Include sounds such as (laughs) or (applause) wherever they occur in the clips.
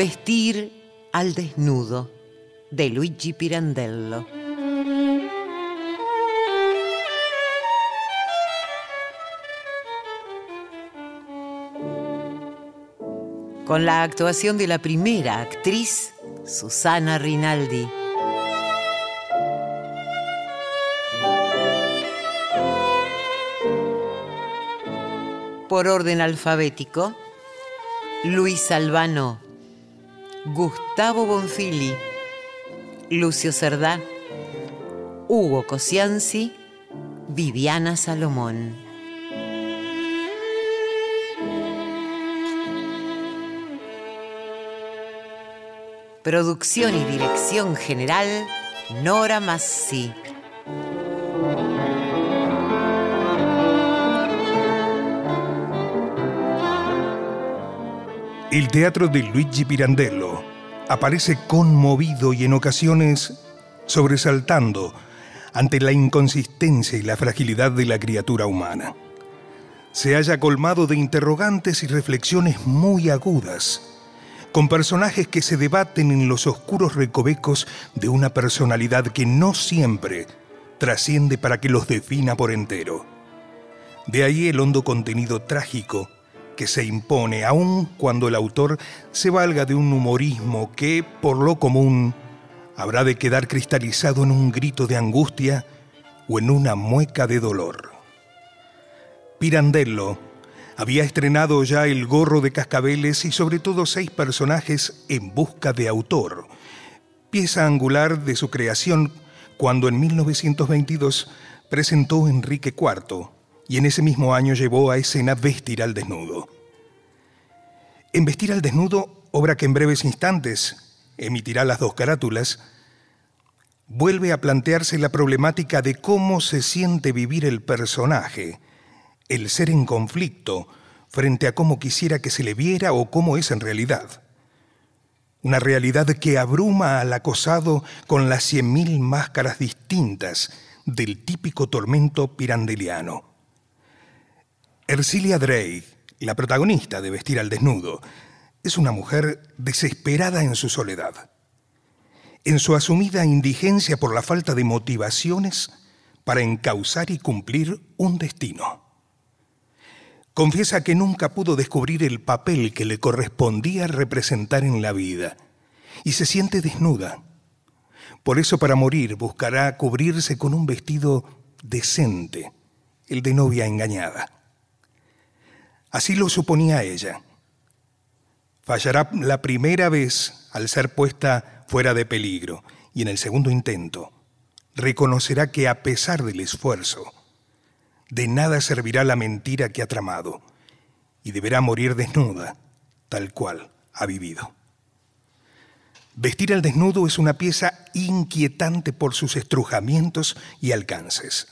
Vestir al desnudo de Luigi Pirandello. Con la actuación de la primera actriz, Susana Rinaldi. Por orden alfabético, Luis Albano, Gustavo Bonfili, Lucio Cerdá, Hugo Cosianzi, Viviana Salomón. Producción y dirección general, Nora Massi. El teatro de Luigi Pirandello aparece conmovido y en ocasiones sobresaltando ante la inconsistencia y la fragilidad de la criatura humana. Se haya colmado de interrogantes y reflexiones muy agudas, con personajes que se debaten en los oscuros recovecos de una personalidad que no siempre trasciende para que los defina por entero. De ahí el hondo contenido trágico que se impone, aun cuando el autor se valga de un humorismo que, por lo común, habrá de quedar cristalizado en un grito de angustia o en una mueca de dolor. Pirandello había estrenado ya El gorro de cascabeles y sobre todo seis personajes en busca de autor, pieza angular de su creación cuando en 1922 presentó Enrique IV, y en ese mismo año llevó a escena Vestir al Desnudo. En Vestir al Desnudo, obra que en breves instantes emitirá las dos carátulas, vuelve a plantearse la problemática de cómo se siente vivir el personaje, el ser en conflicto frente a cómo quisiera que se le viera o cómo es en realidad. Una realidad que abruma al acosado con las cien mil máscaras distintas del típico tormento pirandeliano. Ercilia Drey, la protagonista de Vestir al Desnudo, es una mujer desesperada en su soledad. En su asumida indigencia por la falta de motivaciones para encauzar y cumplir un destino. Confiesa que nunca pudo descubrir el papel que le correspondía representar en la vida y se siente desnuda. Por eso para morir buscará cubrirse con un vestido decente, el de novia engañada. Así lo suponía ella. Fallará la primera vez al ser puesta fuera de peligro y en el segundo intento reconocerá que a pesar del esfuerzo, de nada servirá la mentira que ha tramado y deberá morir desnuda, tal cual ha vivido. Vestir al desnudo es una pieza inquietante por sus estrujamientos y alcances.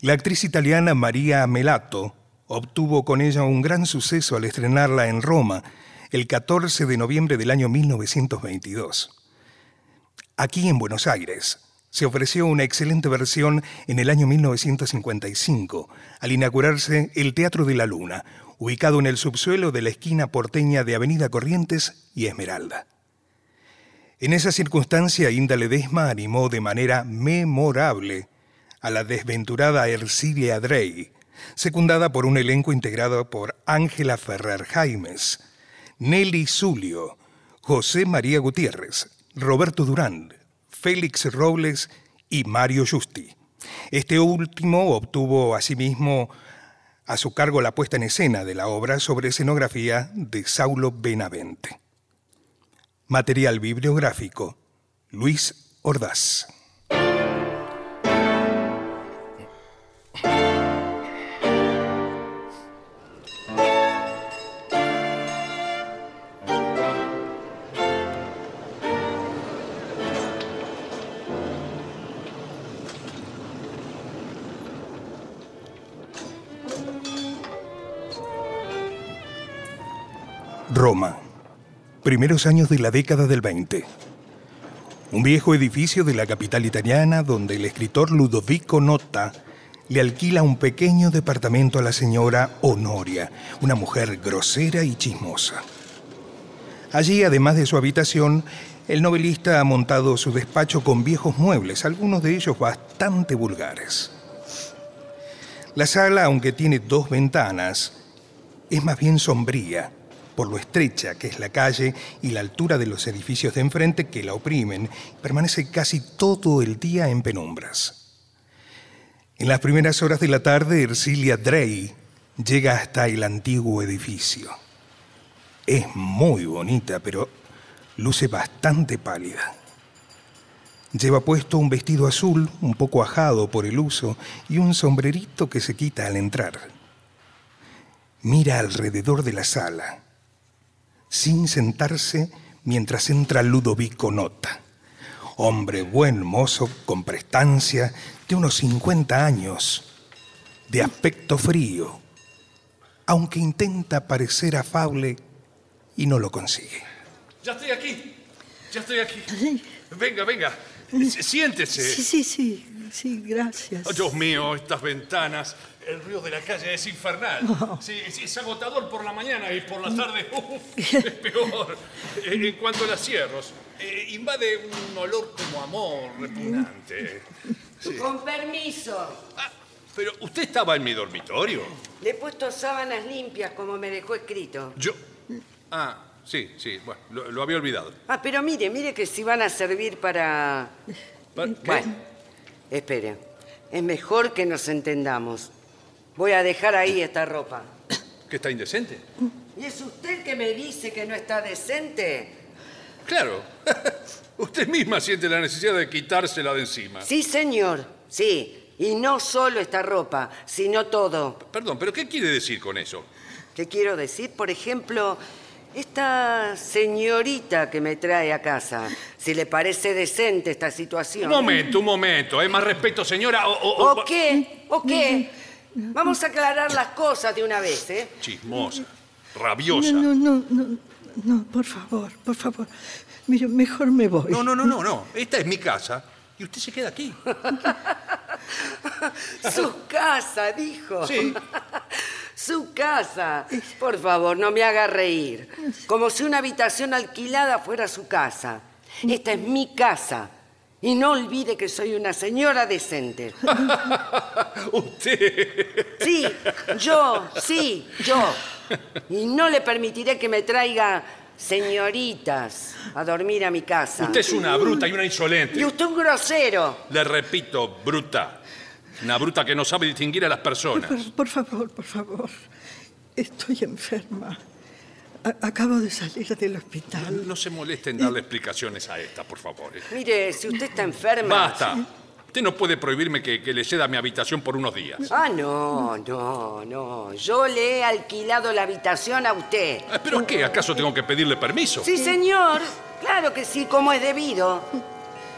La actriz italiana María Melato obtuvo con ella un gran suceso al estrenarla en Roma el 14 de noviembre del año 1922. Aquí en Buenos Aires se ofreció una excelente versión en el año 1955 al inaugurarse el Teatro de la Luna, ubicado en el subsuelo de la esquina porteña de Avenida Corrientes y Esmeralda. En esa circunstancia, Inda Ledesma animó de manera memorable a la desventurada Ercilia Drey, secundada por un elenco integrado por Ángela Ferrer Jaimes, Nelly Zulio, José María Gutiérrez, Roberto Durán, Félix Robles y Mario Justi. Este último obtuvo asimismo a su cargo la puesta en escena de la obra sobre escenografía de Saulo Benavente. Material bibliográfico, Luis Ordaz. Roma primeros años de la década del 20. Un viejo edificio de la capital italiana donde el escritor Ludovico Nota le alquila un pequeño departamento a la señora Honoria, una mujer grosera y chismosa. Allí, además de su habitación, el novelista ha montado su despacho con viejos muebles, algunos de ellos bastante vulgares. La sala, aunque tiene dos ventanas, es más bien sombría por lo estrecha que es la calle y la altura de los edificios de enfrente que la oprimen, permanece casi todo el día en penumbras. En las primeras horas de la tarde, Ercilia Drey llega hasta el antiguo edificio. Es muy bonita, pero luce bastante pálida. Lleva puesto un vestido azul, un poco ajado por el uso, y un sombrerito que se quita al entrar. Mira alrededor de la sala sin sentarse mientras entra Ludovico Nota. Hombre buen mozo, con prestancia, de unos 50 años, de aspecto frío, aunque intenta parecer afable y no lo consigue. Ya estoy aquí, ya estoy aquí. Venga, venga, siéntese. Sí, sí, sí, sí, gracias. Oh, Dios mío, estas ventanas el ruido de la calle es infernal. Sí, es agotador por la mañana y por la tarde (laughs) (laughs) es peor. En cuanto a los cierros, eh, invade un olor como amor repugnante. Con permiso. Ah, pero usted estaba en mi dormitorio. Le he puesto sábanas limpias como me dejó escrito. Yo. Ah, sí, sí, bueno, lo, había olvidado. Ah, pero mire, mire que si van a servir para. ¿Para Bueno, espere. Es mejor que nos entendamos. Voy a dejar ahí esta ropa. ¿Que está indecente? ¿Y es usted que me dice que no está decente? Claro. (laughs) usted misma siente la necesidad de quitársela de encima. Sí, señor. Sí. Y no solo esta ropa, sino todo. Perdón, pero ¿qué quiere decir con eso? ¿Qué quiero decir? Por ejemplo, esta señorita que me trae a casa, si le parece decente esta situación. Un momento, un momento. ¿Hay más respeto, señora? ¿O, o qué? ¿O qué? Vamos a aclarar las cosas de una vez, ¿eh? Chismosa, rabiosa. No, no, no, no, por favor, por favor. Mire, mejor me voy. No, no, no, no, no. Esta es mi casa y usted se queda aquí. (laughs) Su casa, dijo. Sí. Su casa. Por favor, no me haga reír. Como si una habitación alquilada fuera su casa. Esta es mi casa Y no olvide que soy una señora decente. (laughs) Usted. Sí, yo, sí, yo. Y no le permitiré que me traiga señoritas a dormir a mi casa. Usted es una bruta y una insolente. Y usted un grosero. Le repito, bruta. Una bruta que no sabe distinguir a las personas. Por, por favor, por favor. Estoy enferma. A- acabo de salir del hospital. No se moleste en darle explicaciones a esta, por favor. eh. Mire, si usted está enferma. Basta. Usted no puede prohibirme que, que le ceda mi habitación por unos días. Ah, no, no, no. Yo le he alquilado la habitación a usted. Ah, ¿Pero qué? ¿Acaso tengo que pedirle permiso? Sí, señor. Claro que sí, como es debido.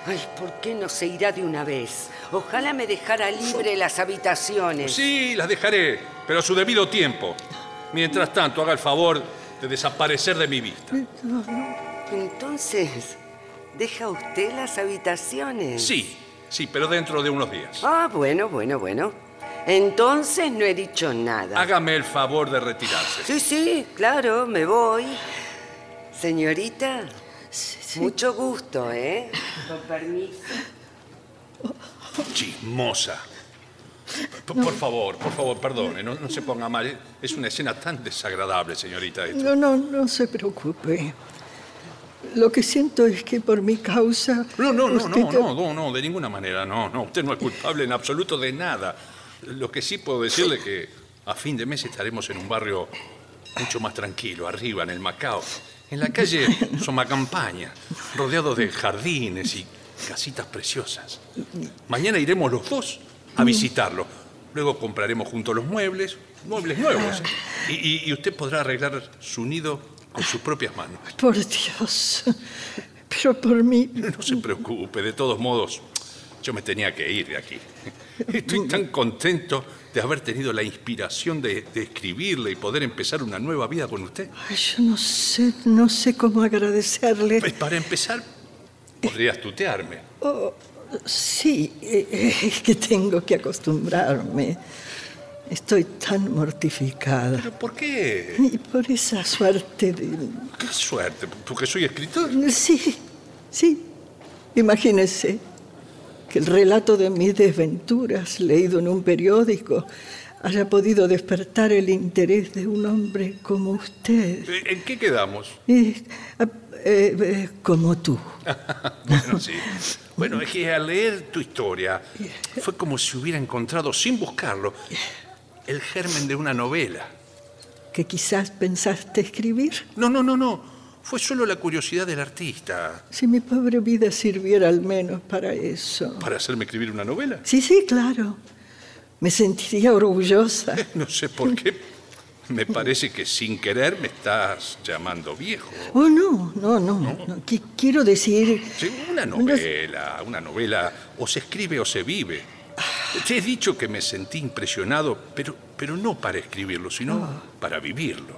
Ay, ¿por qué no se irá de una vez? Ojalá me dejara libre las habitaciones. Sí, las dejaré, pero a su debido tiempo. Mientras tanto, haga el favor de desaparecer de mi vista. Entonces, ¿deja usted las habitaciones? Sí, sí, pero dentro de unos días. Ah, bueno, bueno, bueno. Entonces no he dicho nada. Hágame el favor de retirarse. Sí, sí, claro, me voy. Señorita, mucho gusto, ¿eh? Con permiso. Chismosa. P- Por favor, por favor, perdone, no, no se ponga mal. Es una escena tan desagradable, señorita. No, no, no se preocupe. Lo que siento es que por mi causa. No, no, no, no, no, no, no, de ninguna manera, no, no. Usted no es culpable en absoluto de nada. Lo que sí puedo decirle es que a fin de mes estaremos en un barrio mucho más tranquilo, arriba, en el Macao. En la calle Somacampaña, rodeado de jardines y casitas preciosas. Mañana iremos los dos a visitarlo. Luego compraremos juntos los muebles, muebles nuevos. Y, y- y usted podrá arreglar su nido con sus propias manos. Por Dios. Pero por mí. No se preocupe, de todos modos, yo me tenía que ir de aquí. Estoy tan contento de haber tenido la inspiración de, de escribirle y poder empezar una nueva vida con usted. Ay, yo no sé, no sé cómo agradecerle. Pues para empezar, podrías tutearme. Oh, sí, eh, es que tengo que acostumbrarme. Estoy tan mortificada. ¿Pero por qué? Y por esa suerte de... Qué suerte, porque soy escritor. Sí, sí. Imagínese que el relato de mis desventuras, leído en un periódico, haya podido despertar el interés de un hombre como usted. ¿En qué quedamos? Eh, eh, como tú. (laughs) Bueno, sí. Bueno, es que al leer tu historia fue como si hubiera encontrado, sin buscarlo, el germen de una novela. que quizás pensaste escribir. No, no, no, no. Fue solo la curiosidad del artista. Si mi pobre vida sirviera al menos para eso. ¿Para hacerme escribir una novela? Sí, sí, claro. Me sentiría orgullosa. (laughs) No sé por qué. Me parece que sin querer me estás llamando viejo. Oh, no, no, no. no. Qui- Quiero decir... Sí, una novela, una novela, o se escribe o se vive. Te he dicho que me sentí impresionado, pero, pero no para escribirlo, sino para vivirlo.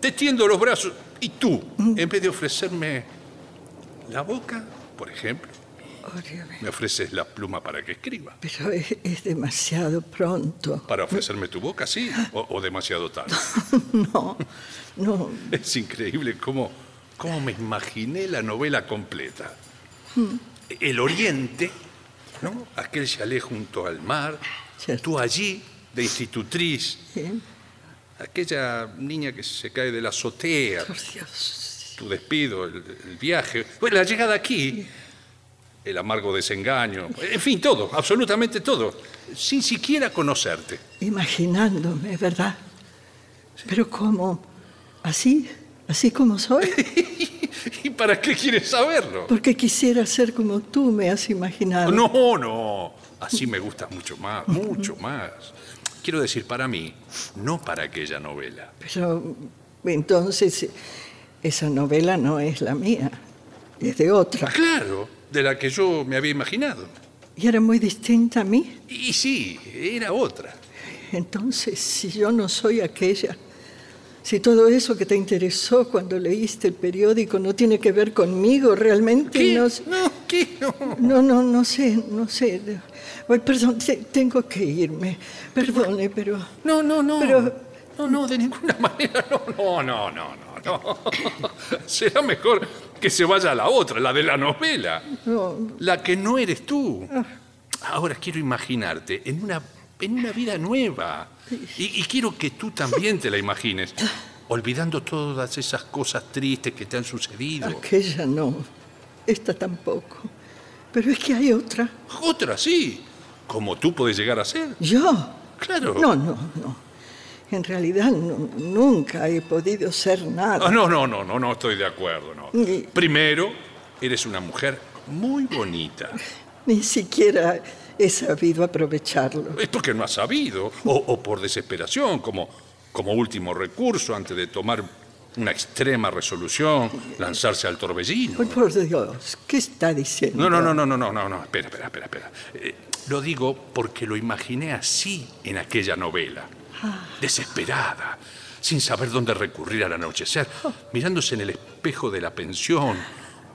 Te tiendo los brazos y tú, en vez de ofrecerme la boca, por ejemplo, Oh, me ofreces la pluma para que escriba. Pero es, es demasiado pronto. Para ofrecerme tu boca, sí, o, o demasiado tarde. (laughs) No, no. Es increíble cómo, cómo me imaginé la novela completa. El Oriente, ¿no? Aquel chalet junto al mar, Cierto. tú allí, de institutriz, Sí. aquella niña que se cae de la azotea, Por Dios. tu despido, el, el viaje, bueno, la llegada aquí, el amargo desengaño, en fin, todo, absolutamente todo, sin siquiera conocerte. Imaginándome, ¿verdad? Pero ¿cómo? ¿Así? ¿Así como soy? (laughs) ¿Y para qué quieres saberlo? Porque quisiera ser como tú me has imaginado. No, no. Así me gusta mucho más, mucho más. Quiero decir, para mí, no para aquella novela. Pero entonces esa novela no es la mía, es de otra. Claro, de la que yo me había imaginado. Y era muy distinta a mí. Y sí, era otra. Entonces, si yo no soy aquella, si todo eso que te interesó cuando leíste el periódico no tiene que ver conmigo realmente, ¿Qué? no sé. No, ¿qué? No. No, no, no sé, no sé. Ay, perdón, te- tengo que irme. Perdone, pero... No, no, no. Pero- No, no, de ninguna (laughs) manera. No, no, no, no, no. no. (laughs) Será mejor que se vaya a la otra, la de la novela. No, La que no eres tú. Ahora quiero imaginarte en una, en una vida nueva. Y, y quiero que tú también te la imagines, olvidando todas esas cosas tristes que te han sucedido. aquella no. Esta tampoco. Pero es que hay otra. Otra sí, como tú puedes llegar a ser. ¿Yo? Claro. No, no, no. En realidad no- nunca he podido ser nada. Ah, no, no, no, no, no estoy de acuerdo, no. Y- Primero, eres una mujer muy bonita. Ni siquiera he sabido aprovecharlo. Es porque no has sabido, o, o por desesperación, como, como último recurso antes de tomar una extrema resolución, lanzarse al torbellino. Ay, por Dios, ¿qué está diciendo? No, no, no, no, no, no, no, no, espera, espera, espera, espera. Eh, lo digo porque lo imaginé así en aquella novela. Desesperada, sin saber dónde recurrir al anochecer, mirándose en el espejo de la pensión.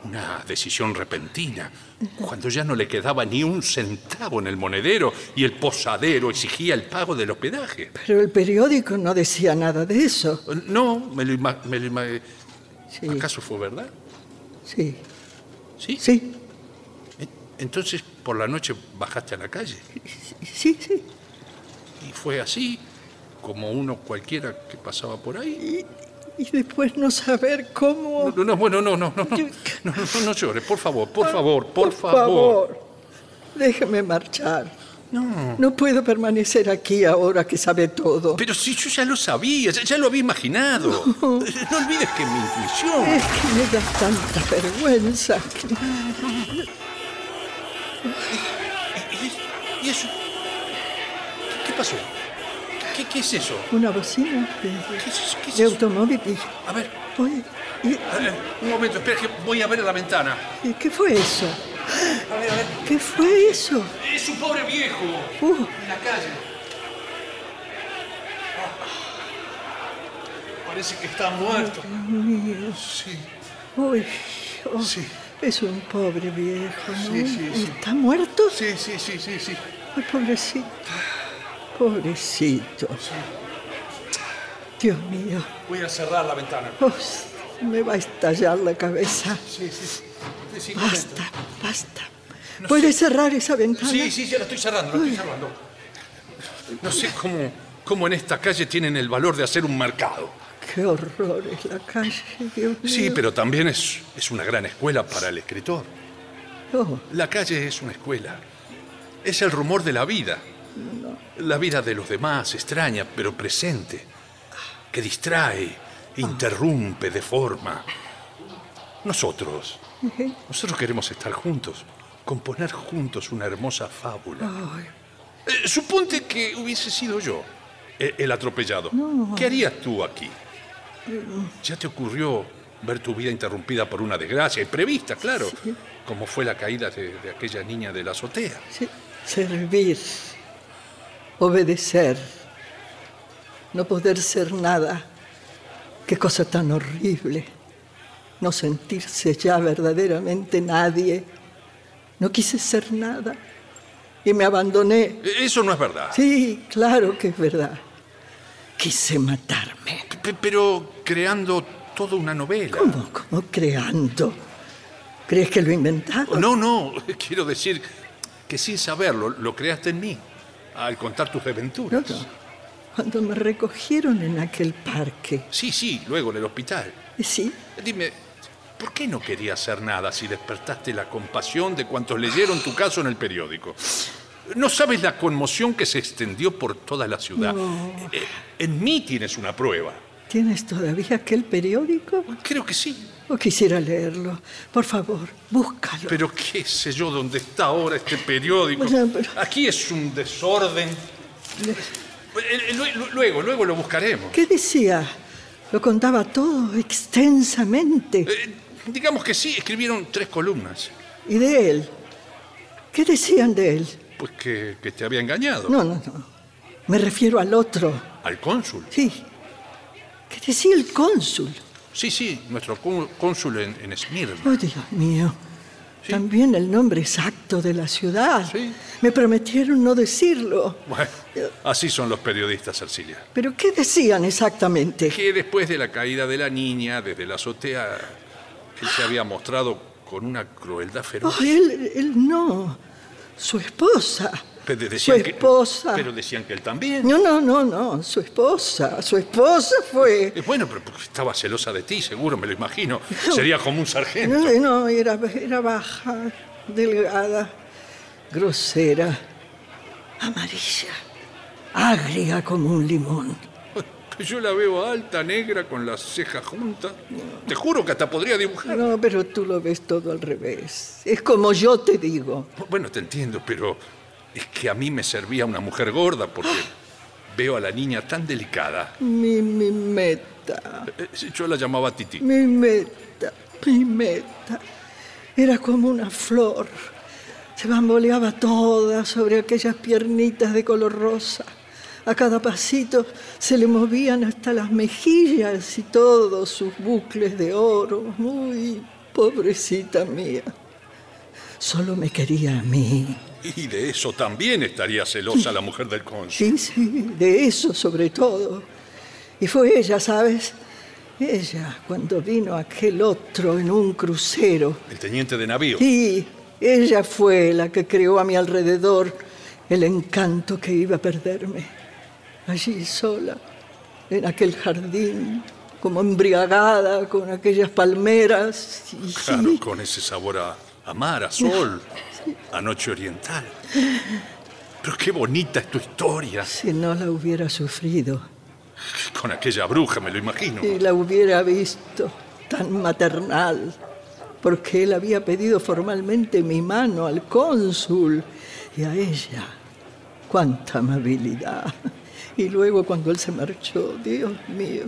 Una decisión repentina, cuando ya no le quedaba ni un centavo en el monedero y el posadero exigía el pago del hospedaje. Pero el periódico no decía nada de eso. No, me lo, ima- me lo ima- Sí, ¿Acaso fue verdad? sí, Sí. sí, Entonces, por la noche bajaste a la calle. sí, sí. Y fue así, como uno cualquiera que pasaba por ahí. Y, y después no saber cómo... No, no, bueno, no, no, no, no, no, no, no llores, por favor, por favor, por, favor. Déjeme marchar. No. No puedo permanecer aquí ahora que sabe todo. Pero si yo ya lo sabía, ya, ya lo había imaginado. No olvides que mi intuición. Es que me da tanta vergüenza. que- ¿Y eso? ¿Qué, qué pasó? ¿Qué, qué es eso? Una bocina de, ¿Qué es? ¿Qué es de automóvil. A ver, oye, y- eh, un momento, espera que voy a ver la ventana. ¿qué fue eso? A ver, a ver. ¿Qué fue eso? Es un pobre viejo Uh, en la calle. Parece que está muerto. Sí. uy, oh, Sí. Es un pobre viejo, ¿no? Sí, sí, sí. ¿Está muerto? Sí, sí, sí, sí, sí. Ay, pobrecito. Pobrecito. Dios mío. Voy a cerrar la ventana. Oh, me va a estallar la cabeza. Sí, sí. sí Basta, basta. ¿Puedes cerrar esa ventana? Sí, sí, ya la estoy cerrando, la estoy cerrando. No sé cómo, cómo en esta calle tienen el valor de hacer un mercado. Qué horror es la calle, Dios mío. Sí, pero también es, es una gran escuela para el escritor. Oh, La calle es una escuela. Es el rumor de la vida. La vida de los demás, extraña, pero presente. Que distrae, interrumpe, deforma. Nosotros, nosotros queremos estar juntos, componer juntos una hermosa fábula. Eh, suponte que hubiese sido yo eh, el atropellado. ¿Qué harías tú aquí? ¿Ya te ocurrió ver tu vida interrumpida por una desgracia, imprevista, claro? Como fue la caída de, de aquella niña de la azotea. sí. Servir, obedecer, no poder ser nada. Qué cosa tan horrible. No sentirse ya verdaderamente nadie. No quise ser nada y me abandoné. Eh, Eso no es verdad. Sí, claro que es verdad. Quise matarme. P- pero creando toda una novela. ¿Cómo? ¿Cómo creando? ¿Crees que lo inventaron? No, no, (laughs) quiero decir que sin saberlo lo creaste en mí al contar tus No, aventuras. no. Cuando me recogieron en aquel parque. Sí, sí, luego en el hospital. Sí, Dime, ¿por qué no querías hacer nada si despertaste la compasión de cuantos leyeron tu caso en el periódico? No sabes la conmoción que se extendió por toda la ciudad. Eh, En mí tienes una prueba. ¿tienes todavía aquel periódico? Creo que sí. O quisiera leerlo. Por favor, búscalo. Pero qué sé yo dónde está ahora este periódico. Bueno, pero- Aquí es un desorden. Eh, eh, lue- Luego, luego lo buscaremos. ¿Qué decía? Lo contaba todo extensamente. Eh, digamos que sí, escribieron tres columnas. ¿Y de él? ¿Qué decían de él? Pues que, que te había engañado. No, no, no. Me refiero al otro. Al cónsul. Sí. ¿Qué decía el cónsul? Sí, sí, nuestro có- cónsul en, en Esmirna. Oh, Dios mío. También el nombre exacto de la ciudad. Sí. Me prometieron no decirlo. Bueno, así son los periodistas, Arcilia. ¿Pero qué decían exactamente? Que después de la caída de la niña, desde la azotea, él se había mostrado con una crueldad feroz. Oh, él, él no. Su esposa. Pero Su decían que- esposa. pero decían que él también. No, no, no, no. Su esposa. Su esposa fue. Eh, Bueno, pero estaba celosa de ti, seguro, me lo imagino. Sería como un sargento. No, no, era, era baja, delgada, grosera, amarilla, agria como un limón. (laughs) Yo la veo alta, negra, con las cejas juntas. Te juro que hasta podría dibujar. No, pero tú lo ves todo al revés. Es como yo te digo. Bueno, te entiendo, pero es que a mí me servía una mujer gorda porque (gasps) veo a la niña tan delicada. Mi, mi meta, Eh, Yo la llamaba Titi. mi meta, mi meta. Era como una flor. Se bamboleaba toda sobre aquellas piernitas de color rosa. A cada pasito se le movían hasta las mejillas y todos sus bucles de oro. Muy pobrecita mía. Solo me quería a mí. Y de eso también estaría celosa la mujer del cónsul. Sí, sí, de eso sobre todo. Y fue ella, ¿sabes? Ella, cuando vino aquel otro en un crucero. El teniente de navío. Sí, ella fue la que creó a mi alrededor el encanto que iba a perderme. Allí sola, en aquel jardín, como embriagada con aquellas palmeras. Y Claro, con ese sabor a, a mar, a sol, a noche oriental. Pero qué bonita es tu historia. si no la hubiera sufrido Con aquella bruja, me lo imagino. y la hubiera visto tan maternal, porque él había pedido formalmente mi mano al cónsul y a ella. Cuánta amabilidad. Y luego cuando él se marchó, Dios mío,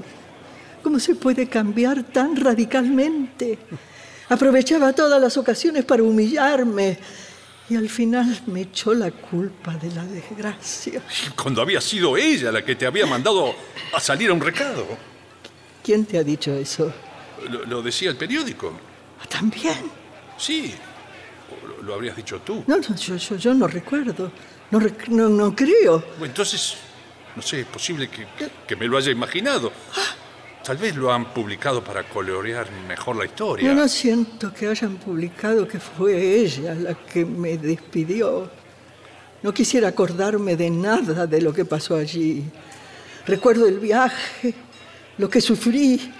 ¿cómo se puede cambiar tan radicalmente? Aprovechaba todas las ocasiones para humillarme y al final me echó la culpa de la desgracia. Cuando había sido ella la que te había mandado a salir a un recado. ¿Quién te ha dicho eso? Lo, lo decía el periódico. Ah, También. Sí. Lo, lo habrías dicho tú. No, no, yo, yo, yo no recuerdo. No, rec- no, no creo. Bueno, Entonces, no sé, es posible que, que me lo haya imaginado. Tal vez lo han publicado para colorear mejor la historia. Yo no siento que hayan publicado que fue ella la que me despidió. No quisiera acordarme de nada de lo que pasó allí. Recuerdo el viaje, lo que sufrí.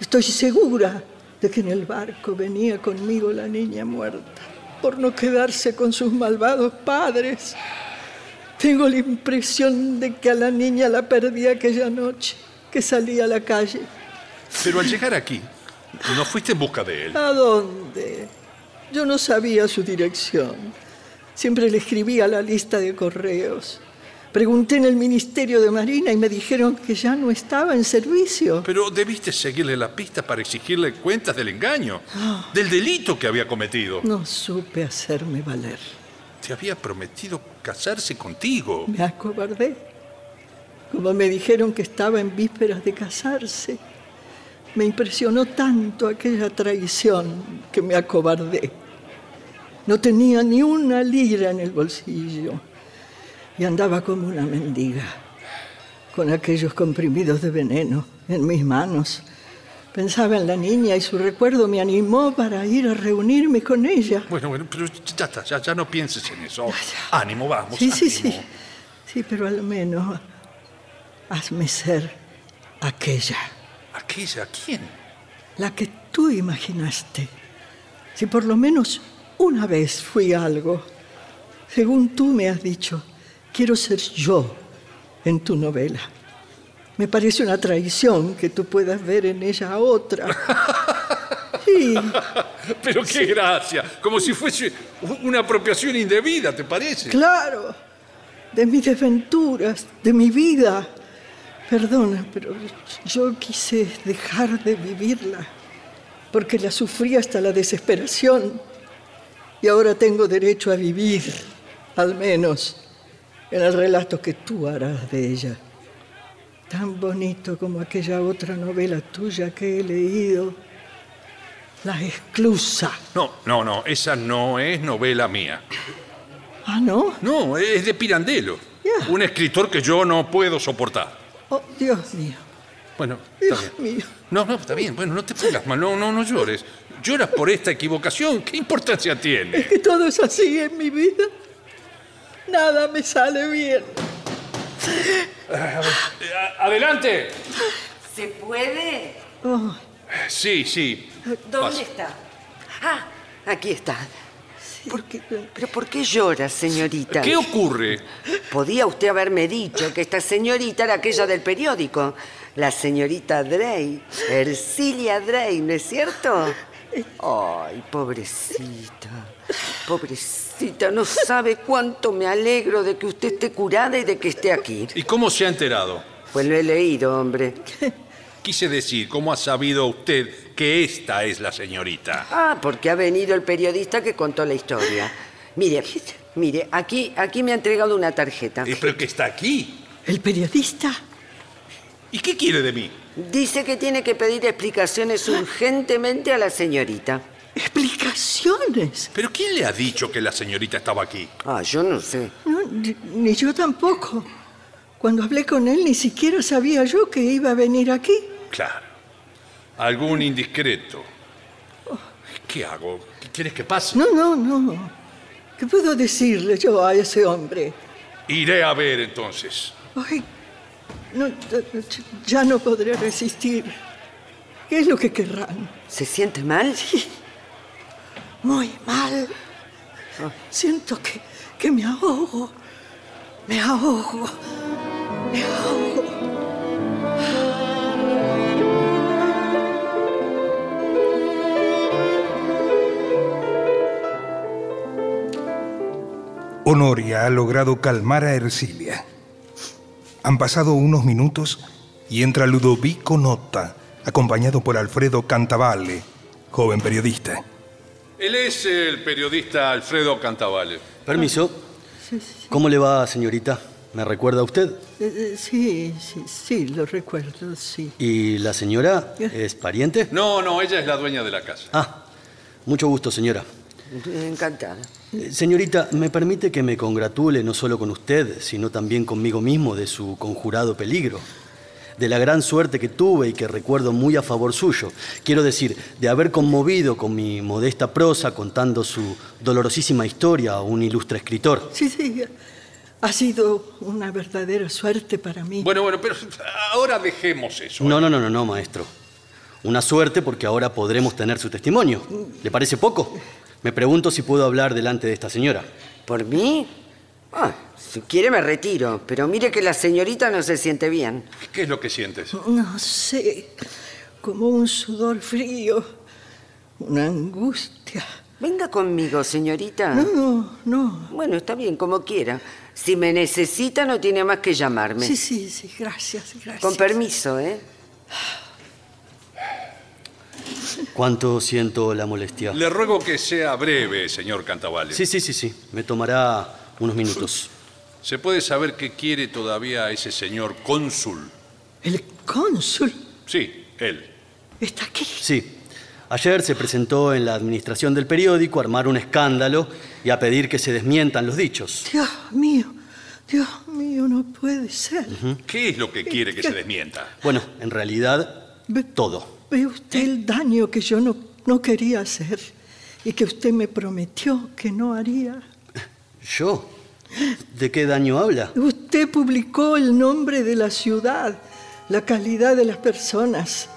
Estoy segura de que en el barco venía conmigo la niña muerta por no quedarse con sus malvados padres. Tengo la impresión de que a la niña la perdí aquella noche que salí a la calle. Pero al llegar aquí, no fuiste en busca de él. ¿A dónde? Yo no sabía su dirección. Siempre le escribía la lista de correos. Pregunté en el Ministerio de Marina y me dijeron que ya no estaba en servicio. Pero debiste seguirle la pista para exigirle cuentas del engaño, del delito que había cometido. No supe hacerme valer. Te había prometido casarse contigo. Me acobardé. Como me dijeron que estaba en vísperas de casarse, me impresionó tanto aquella traición que me acobardé. No tenía ni una lira en el bolsillo y andaba como una mendiga, con aquellos comprimidos de veneno en mis manos. Pensaba en la niña y su recuerdo me animó para ir a reunirme con ella. Bueno, bueno, pero ya está, ya, ya no pienses en eso. Ánimo, vamos. Sí, sí, sí. ánimo. Sí, pero al menos hazme ser aquella, ¿Aquella? ¿Quién? la que tú imaginaste. Si por lo menos una vez fui algo, según tú me has dicho, quiero ser yo en tu novela. Me parece una traición que tú puedas ver en ella a otra. (laughs) Sí, Pero qué gracia. Como si fuese una apropiación indebida, ¿te parece? claro, de mis desventuras, de mi vida. Perdona, pero yo quise dejar de vivirla, porque la sufrí hasta la desesperación. Y ahora tengo derecho a vivir, al menos, en el relato que tú harás de ella. Tan bonito como aquella otra novela tuya que he leído, La Exclusa. No, no, no, esa no es novela mía. Ah, ¿no? No, es de Pirandello. Un escritor que yo no puedo soportar. Oh, Dios mío. Bueno, está Dios bien. mío. No, no, está bien. Bueno, no te pongas mal. No, no, no llores. Lloras por esta equivocación. ¿Qué importancia tiene? Que todo es así en mi vida. Nada me sale bien. Eh, ¡Adelante! ¿Se puede? Oh, Sí, sí. ¿Dónde está? Ah, aquí está. ¿Pero por qué llora, señorita? ¿Qué ocurre? Podía usted haberme dicho que esta señorita era aquella del periódico. La señorita Drey. Ercilia Drey, ¿no es cierto? Ay, pobrecita. Pobrecita, no sabe cuánto me alegro de que usted esté curada y de que esté aquí. ¿Y cómo se ha enterado? Pues lo he leído, hombre. Quise decir, ¿cómo ha sabido usted que esta es la señorita? Ah, porque ha venido el periodista que contó la historia. Mire, mire, aquí, aquí me ha entregado una tarjeta. Eh, ¿Pero que está aquí? ¿El periodista? ¿Y qué quiere de mí? Dice que tiene que pedir explicaciones urgentemente a la señorita. ¿Explicaciones? ¿Pero quién le ha dicho que la señorita estaba aquí? Ah, yo no sé. No, ni, ni yo tampoco. Cuando hablé con él ni siquiera sabía yo que iba a venir aquí. Claro. Algún indiscreto. ¿Qué hago? ¿Qué ¿Quieres que pase? No, no, no. ¿Qué puedo decirle yo a ese hombre? Iré a ver entonces. Ay, no, ya no podré resistir. ¿Qué es lo que querrán? ¿Se siente mal? Muy mal. Siento que, que me ahogo. Me ahogo. Me ahogo. Honoria ha logrado calmar a Ercilia. Han pasado unos minutos y entra Ludovico Nota, acompañado por Alfredo Cantavalle, joven periodista. Él es el periodista Alfredo Cantavale. Permiso. ¿Cómo le va, señorita? ¿Me recuerda usted? Eh, eh, Sí, sí, sí, lo recuerdo, sí. ¿Y la señora es pariente? No, no, ella es la dueña de la casa. Ah, mucho gusto, señora. Encantada. Señorita, ¿me permite que me congratule no solo con usted, sino también conmigo mismo de su conjurado peligro? De la gran suerte que tuve y que recuerdo muy a favor suyo. Quiero decir, de haber conmovido con mi modesta prosa contando su dolorosísima historia a un ilustre escritor. Sí, sí. Ha sido una verdadera suerte para mí. Bueno, bueno, pero ahora dejemos eso. No, no, no, no, no, maestro. Una suerte porque ahora podremos tener su testimonio. ¿Le parece poco? Me pregunto si puedo hablar delante de esta señora. ¿Por mí? Ah, si quiere me retiro, pero mire que la señorita no se siente bien. ¿Qué es lo que sientes? No sé, como un sudor frío, una angustia. Venga conmigo, señorita. No, no, no. Bueno, está bien, como quiera. Si me necesita, no tiene más que llamarme. Sí, sí, sí, gracias, gracias. Con permiso, ¿eh? ¿Cuánto siento la molestia? Le ruego que sea breve, señor Cantavale. Sí, sí, sí, sí. Me tomará unos minutos. ¿Se puede saber qué quiere todavía ese señor cónsul? El cónsul Sí, él. está aquí. Sí. Ayer se presentó en la administración del periódico a armar un escándalo y a pedir que se desmientan los dichos. Dios mío, Dios mío, no puede ser. ¿Qué es lo que quiere que se desmienta? Bueno, en realidad, Ve- todo. Ve usted el daño que yo no, no quería hacer y que usted me prometió que no haría. ¿Yo? ¿De qué daño habla? Usted publicó el nombre de la ciudad, la calidad de las personas.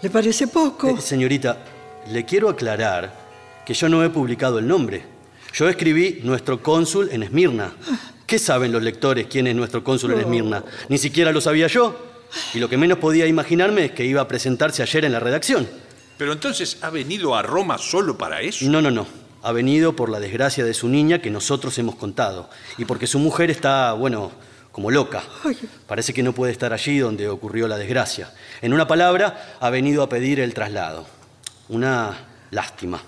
¿Le parece poco? Eh, señorita, le quiero aclarar que yo no he publicado el nombre. Yo escribí nuestro cónsul en Esmirna. ¿Qué saben los lectores quién es nuestro cónsul en Esmirna? Ni siquiera lo sabía yo. Y lo que menos podía imaginarme es que iba a presentarse ayer en la redacción. Pero entonces ha venido a Roma solo para eso. No, no, no. Ha venido por la desgracia de su niña que nosotros hemos contado. Y porque su mujer está, bueno, como loca. Parece que no puede estar allí donde ocurrió la desgracia. En una palabra, ha venido a pedir el traslado. Una lástima.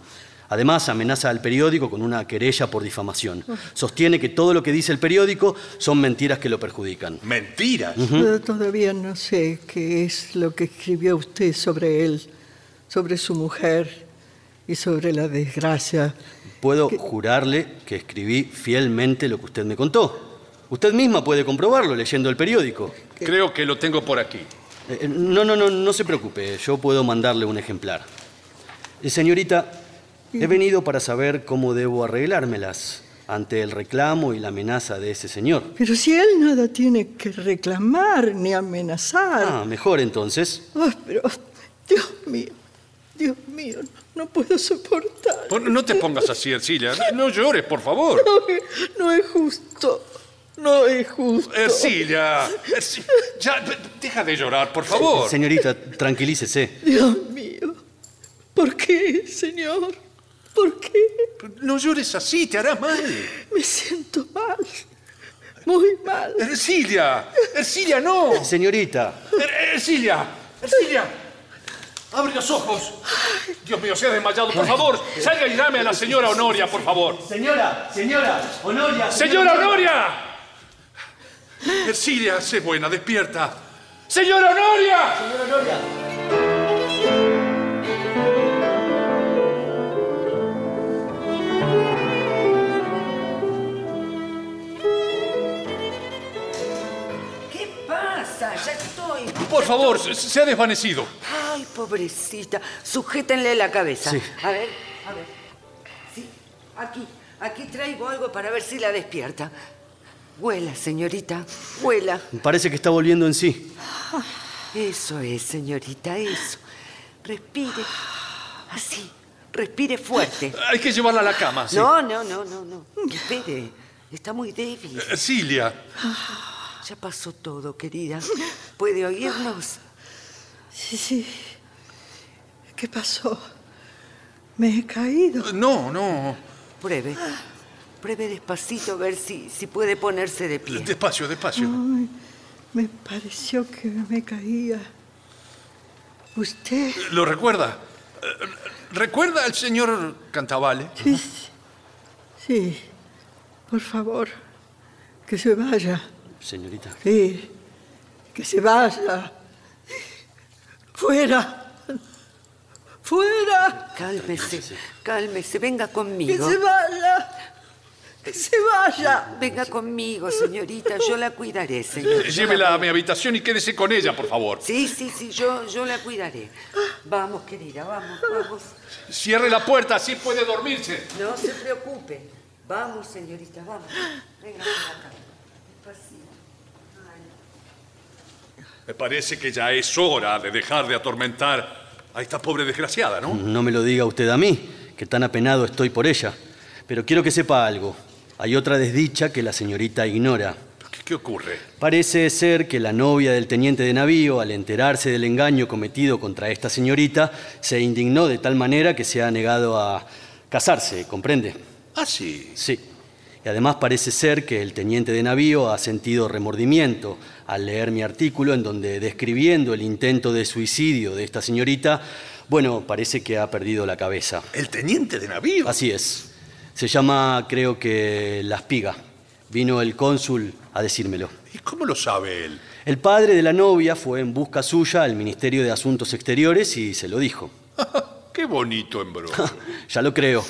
Además, amenaza al periódico con una querella por difamación. Sostiene que todo lo que dice el periódico son mentiras que lo perjudican. Mentiras. Yo Todavía no sé qué es lo que escribió usted sobre él, sobre su mujer y sobre la desgracia. Puedo jurarle que escribí fielmente lo que usted me contó. Usted misma puede comprobarlo leyendo el periódico. Creo que lo tengo por aquí. Eh, no, no, no, no se preocupe. Yo puedo mandarle un ejemplar. Eh, señorita, he venido para saber cómo debo arreglármelas ante el reclamo y la amenaza de ese señor. Pero si él nada tiene que reclamar ni amenazar. Ah, mejor entonces. Ay, pero, Dios mío, Dios mío, no puedo soportar. Por- No te pongas así, Ercilia. (laughs) No llores, por favor. No, no es justo, no es justo. Ercilia. Erci- Ya, deja de llorar, por favor. Señorita, tranquilícese. Dios mío, ¿por qué, Señor? ¿Por qué? No llores así, te hará mal. Me siento mal, muy mal. Ercilia. Ercilia, no. Señorita, Er- Ercilia. Ercilia. Abre los ojos. Dios mío, se ha desmayado. Por favor, salga y llame a la señora Honoria, por favor. Señora, señora, Honoria. ¡Señora Honoria! Ercilia, sé buena, despierta. ¡Señora Honoria! ¿Qué Ya estoy. Por favor, se, se ha desvanecido. Ay, pobrecita. Sujétenle la cabeza. Sí. A ver, a ver. Sí, aquí, aquí traigo algo para ver si la despierta. Huela, señorita, huela. Parece que está volviendo en sí. Eso es, señorita, eso. Respire. Así, respire fuerte. Hay que llevarla a la cama. sí. No, no, no, no, no. Espere, está muy débil. Ercilia, Ya pasó todo, querida. ¿Puede oírnos? Sí, sí. ¿Qué pasó? Me he caído. no, no. Pruebe. Pruebe despacito a ver si, si puede ponerse de pie. Despacio, despacio. Ay, me pareció que me caía. ¿Usted? ¿Lo recuerda? ¿Recuerda al señor Cantavale? Sí, sí. Sí. Por favor, que se vaya. Señorita. Sí, que se vaya. Fuera. Fuera. Cálmese, cálmese, venga Que conmigo. se vaya. Que se vaya. Venga conmigo, señorita, yo la cuidaré, señor. Eh, Llévela a mi habitación y quédese con ella, por favor. Sí, sí, sí, yo, yo la cuidaré. Vamos, querida, vamos, vamos. Cierre la puerta, así puede dormirse. No se preocupe. Vamos, señorita, vamos. Venga por acá. Despacito. Me parece que ya es hora de dejar de atormentar a esta pobre desgraciada, ¿no? No me lo diga usted a mí, que tan apenado estoy por ella. Pero quiero que sepa algo. Hay otra desdicha que la señorita ignora. ¿Qué, qué ocurre? Parece ser que la novia del teniente de navío, al enterarse del engaño cometido contra esta señorita, se indignó de tal manera que se ha negado a casarse, ¿comprende? Ah, sí. Sí. Y además parece ser que el teniente de navío ha sentido remordimiento al leer mi artículo en donde describiendo el intento de suicidio de esta señorita, bueno, parece que ha perdido la cabeza. ¿El teniente de navío? Así es. Se llama, creo que, La Espiga. Vino el cónsul a decírmelo. ¿Y cómo lo sabe él? El padre de la novia fue en busca suya al Ministerio de Asuntos Exteriores y se lo dijo. (laughs) Qué bonito embrollo. (laughs) Ya lo creo.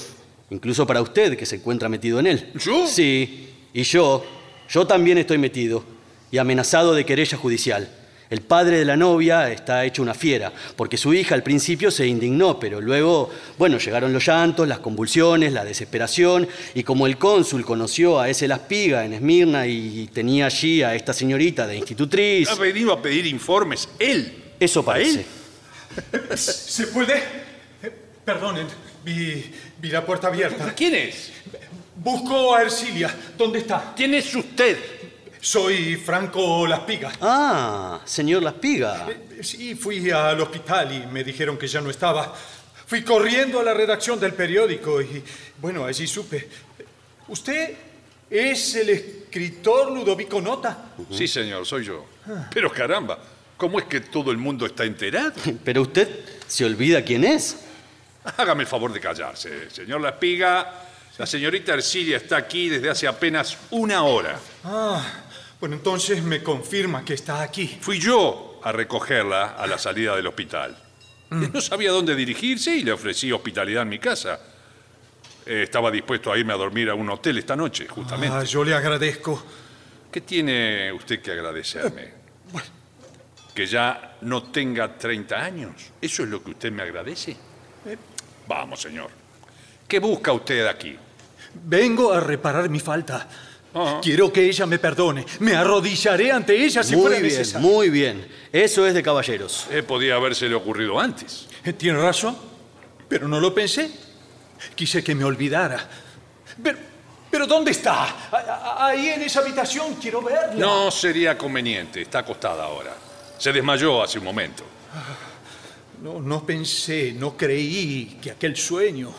Incluso para usted, que se encuentra metido en él. ¿Yo? Sí. Y yo, yo también estoy metido y amenazado de querella judicial. El padre de la novia está hecho una fiera, porque su hija al principio se indignó, pero luego, bueno, llegaron los llantos, las convulsiones, la desesperación, y como el cónsul conoció a ese Laspiga en Esmirna y tenía allí a esta señorita de institutriz, Ha venido a pedir informes él. eso ¿A parece. él? (laughs) ¿Se puede? Perdonen, vi, vi la puerta abierta. ¿Quién es? Busco a Ercilia. ¿Dónde está? ¿Quién es usted? Soy Franco Laspiga. Ah, señor Laspiga. Eh, Sí, fui al hospital y me dijeron que ya no estaba. Fui corriendo a la redacción del periódico y, bueno, allí supe. ¿Usted es el escritor Ludovico Nota? Sí, señor, soy yo. Pero caramba, ¿cómo es que todo el mundo está enterado? (laughs) Pero usted se olvida quién es. Hágame el favor de callarse, señor La Espiga. La señorita Ercilia está aquí desde hace apenas una hora. Ah, bueno, entonces me confirma que está aquí. Fui yo a recogerla a la salida del hospital. No sabía dónde dirigirse y le ofrecí hospitalidad en mi casa. Eh, estaba dispuesto a irme a dormir a un hotel esta noche, justamente. Ah, yo le agradezco. ¿Qué tiene usted que agradecerme? Bueno, que ya no tenga 30 años. ¿Eso es lo que usted me agradece? Eh. Vamos, señor. ¿Qué busca usted aquí? Vengo a reparar mi falta. Ajá. Quiero que ella me perdone. Me arrodillaré ante ella si Muy fuera bien, necesario. muy bien. Eso es de caballeros. Eh, podía habérsele ocurrido antes. Eh, Tiene razón, pero no lo pensé. Quise que me olvidara. Pero, pero ¿dónde está? A- a- Ahí en esa habitación quiero verla. No sería conveniente. Está acostada ahora. Se desmayó hace un momento. No, no pensé, no creí que aquel sueño.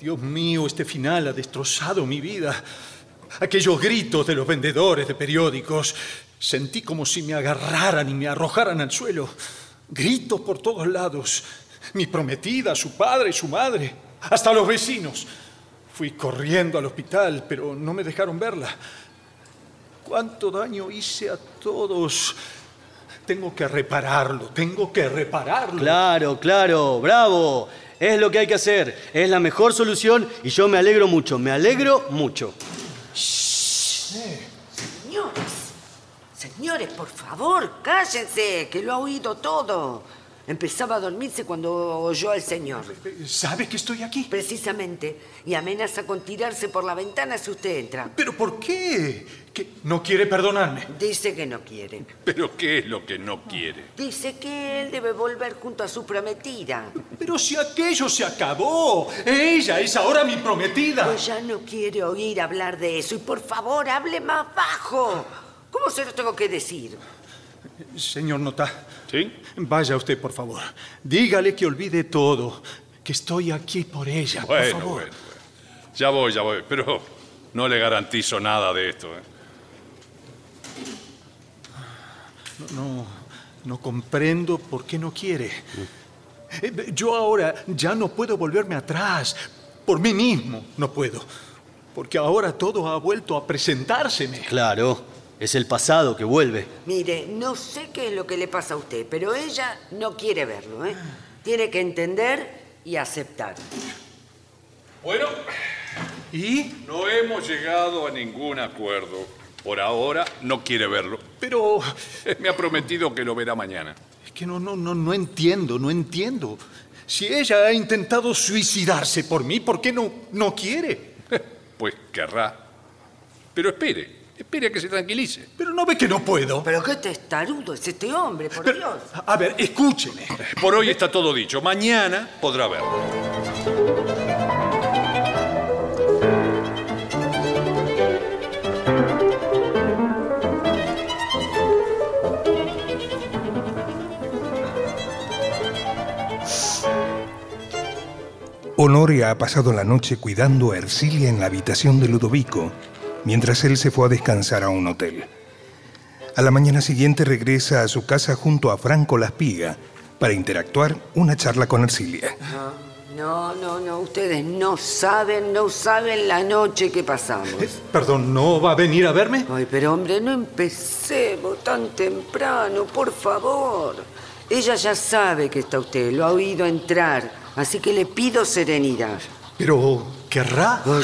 Dios mío, este final ha destrozado mi vida. Aquellos gritos de los vendedores de periódicos. Sentí como si me agarraran y me arrojaran al suelo. Gritos por todos lados. Mi prometida, su padre, su madre, hasta los vecinos. Fui corriendo al hospital, pero no me dejaron verla. ¿Cuánto daño hice a todos? Tengo que repararlo, tengo que repararlo. Claro, claro, bravo. Es lo que hay que hacer. Es la mejor solución y yo me alegro mucho, me alegro mucho. Señores, señores, por favor, cállense, que lo ha oído todo. Empezaba a dormirse cuando oyó al señor. ¿Sabe que estoy aquí? Precisamente. Y amenaza con tirarse por la ventana si usted entra. ¿Pero por qué? ¿Que no quiere perdonarme? Dice que no quiere. ¿Pero qué es lo que no quiere? Dice que él debe volver junto a su prometida. Pero si aquello se acabó. Ella es ahora mi prometida. Pero ya no quiere oír hablar de eso. Y por favor, hable más bajo. ¿Cómo se lo tengo que decir? Señor Nota, ¿Sí? vaya usted, por favor. Dígale que olvide todo. Que estoy aquí por ella, por Bueno, favor. bueno. Ya voy, ya voy. Pero no le garantizo nada de esto. ¿eh? No, no comprendo por qué no quiere. Eh, Yo ahora ya no puedo volverme atrás. Por mí mismo no puedo. Porque ahora todo ha vuelto a presentárseme. Claro, es el pasado que vuelve. Mire, no sé qué es lo que le pasa a usted, pero ella no quiere verlo, ¿eh? Tiene que entender y aceptar. Bueno, ¿Y? no hemos llegado a ningún acuerdo. Por ahora no quiere verlo. Pero (laughs) Me ha prometido que lo verá mañana. es que no, no, no, no entiendo, no entiendo. Si ella ha intentado suicidarse por mí, ¿por qué no, no quiere? (laughs) Pues querrá. Pero espere, espere a que se tranquilice. Pero no ve que no puedo. Pero qué testarudo es este hombre, por Pero, Dios. a ver, escúcheme. Por hoy está todo dicho. Mañana podrá verlo. Honoria ha pasado la noche cuidando a Ercilia en la habitación de Ludovico, mientras él se fue a descansar a un hotel. A la mañana siguiente regresa a su casa junto a Franco Laspiga para interactuar una charla con Ercilia. No, no, no, ustedes no saben, no saben la noche que pasamos. Perdón, ¿no va a venir a verme? Ay, pero hombre, no empecemos tan temprano, por favor. Ella ya sabe que está usted, lo ha oído entrar, así que le pido serenidad. Pero, ¿querrá? Ay,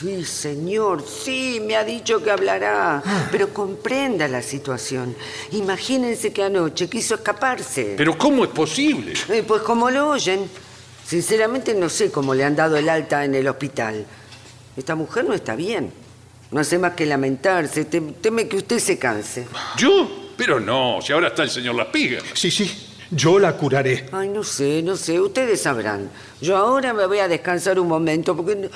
sí, señor, sí, me ha dicho que hablará, pero comprenda la situación. Imagínense que anoche quiso escaparse. Pero ¿cómo es posible? Eh, pues como lo oyen, sinceramente no sé cómo le han dado el alta en el hospital. Esta mujer no está bien. No hace más que lamentarse, tem- teme que usted se canse. ¿Yo? Pero no, si ahora está el señor Laspiga. Sí, sí, yo la curaré. Ay, no sé, no sé, ustedes sabrán. Yo ahora me voy a descansar un momento porque no,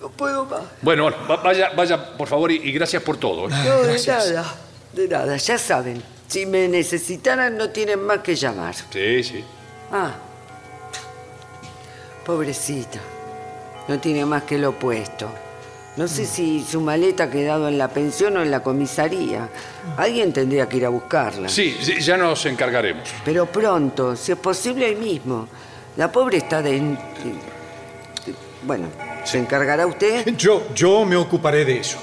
no puedo más. Bueno, bueno, va- vaya, vaya, por favor, y, y gracias por todo. ¿eh? No, de nada, de nada, ya saben. Si me necesitaran no tienen más que llamar. Sí, sí. Ah, pobrecita. No tiene más que lo opuesto. No sé si su maleta ha quedado en la pensión o en la comisaría. Alguien tendría que ir a buscarla. Sí, sí, ya nos encargaremos. Pero pronto, si es posible hoy mismo. La pobre está de... de- Bueno, ¿se encargará usted? Yo, yo me ocuparé de eso.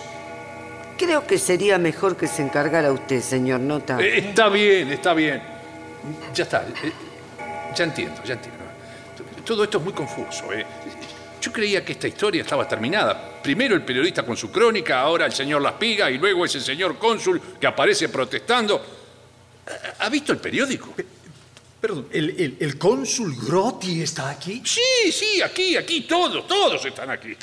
Creo que sería mejor que se encargara usted, señor Nota. Eh, está bien, está bien. Ya está. eh, ya entiendo, ya entiendo. Todo esto es muy confuso. ¿eh? Yo creía que esta historia estaba terminada. Primero el periodista con su crónica, ahora el señor Laspiga y luego ese señor cónsul que aparece protestando. ¿Ha visto el periódico? Perdón, ¿el, el, el cónsul Grotti está aquí? Sí, sí, aquí, aquí, todos, todos están aquí.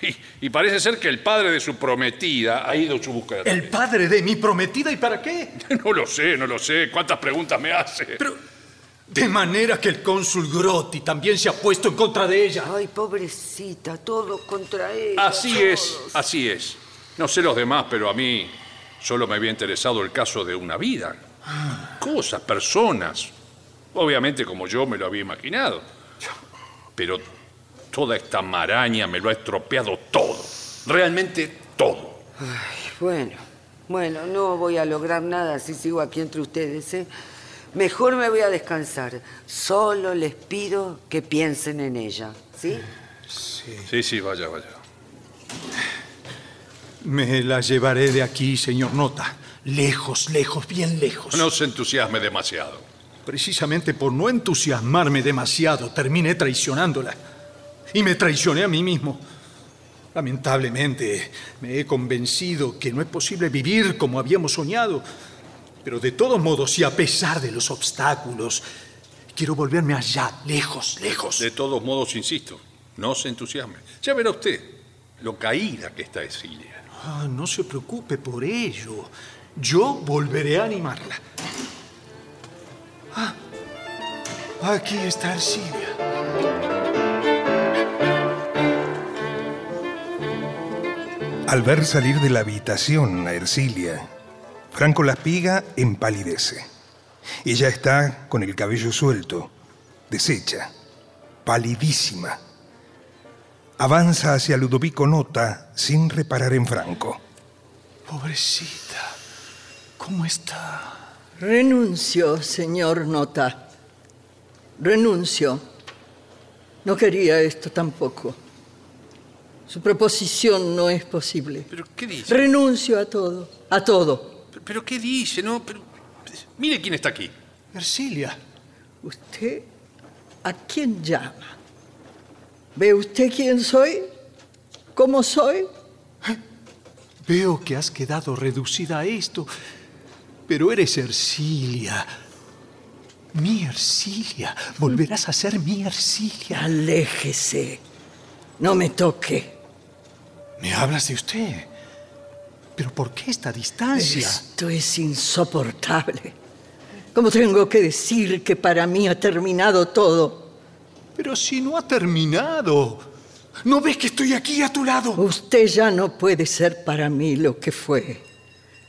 Y, y parece ser que el padre de su prometida ha ido a su búsqueda. ¿El también. padre de mi prometida y para qué? (laughs) No lo sé, no lo sé. ¿Cuántas preguntas me hace? Pero, de manera que el cónsul Grotti también se ha puesto en contra de ella. Ay, pobrecita, todo contra ella. Así es, así es. No sé los demás, pero a mí solo me había interesado el caso de una vida. Cosas, personas. Obviamente como yo me lo había imaginado. Pero toda esta maraña me lo ha estropeado todo. Realmente todo. Ay, bueno, bueno, no voy a lograr nada si sigo aquí entre ustedes, ¿eh? Mejor me voy a descansar. Solo les pido que piensen en ella, ¿sí? Sí, sí, vaya, vaya. Me la llevaré de aquí, señor Nota. Lejos, lejos, bien lejos. No se entusiasme demasiado. Precisamente por no entusiasmarme demasiado, terminé traicionándola. Y me traicioné a mí mismo. Lamentablemente, me he convencido que no es posible vivir como habíamos soñado. Pero de todos modos, y a pesar de los obstáculos, quiero volverme allá, lejos, lejos. De todos modos, insisto, no se entusiasme. Ya verá usted lo caída que está Esilia. Ah, no se preocupe por ello. Yo volveré a animarla. Ah, aquí está Ercilia. Al ver salir de la habitación a Ercilia, Franco Laspiga empalidece. Ella está con el cabello suelto, deshecha, palidísima. Avanza hacia Ludovico Nota sin reparar en Franco. Pobrecita, ¿cómo está? Renuncio, señor Nota. Renuncio. No quería esto tampoco. Su proposición no es posible. ¿Pero qué dice? Renuncio a todo, a todo. ¿Pero qué dice? No, pero... Mire quién está aquí. Ercilia, ¿Usted a quién llama? ¿Ve usted quién soy? ¿Cómo soy? (laughs) veo que has quedado reducida a esto, pero eres Ercilia. Mi Ercilia. Volverás a ser mi Ercilia. Aléjese. No me toque. ¿Me hablas de usted? ¿Pero por qué esta distancia? Esto es insoportable. ¿Cómo tengo que decir que para mí ha terminado todo? Pero si no ha terminado. ¿No ves que estoy aquí a tu lado? Usted ya no puede ser para mí lo que fue,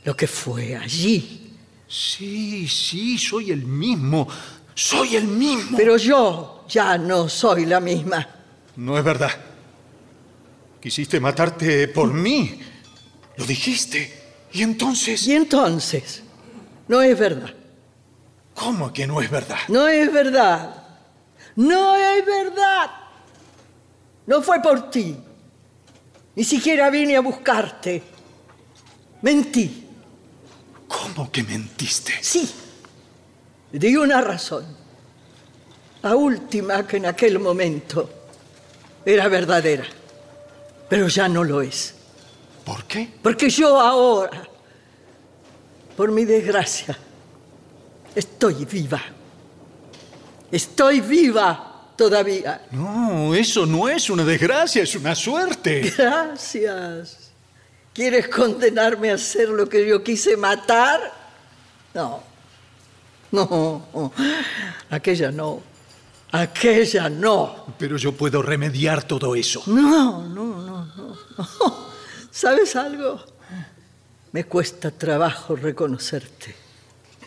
lo que fue allí. Sí, sí, soy el mismo. Soy el mismo. Pero yo ya no soy la misma. No es verdad. Quisiste matarte por mí. Lo dijiste. Y entonces... Y entonces, no es verdad. ¿Cómo que no es verdad? No es verdad. No es verdad. No fue por ti. Ni siquiera vine a buscarte. Mentí. ¿Cómo que mentiste? Sí. Di una razón. La última que en aquel momento era verdadera. Pero ya no lo es. ¿Por qué? Porque yo ahora, por mi desgracia, estoy viva. Estoy viva todavía. No, eso no es una desgracia, es una suerte. Gracias. ¿Quieres condenarme a hacer lo que yo quise matar? No. No. Aquella no. Aquella no. Pero yo puedo remediar todo eso. No, no, no, no. ¿Sabes algo? Me cuesta trabajo reconocerte.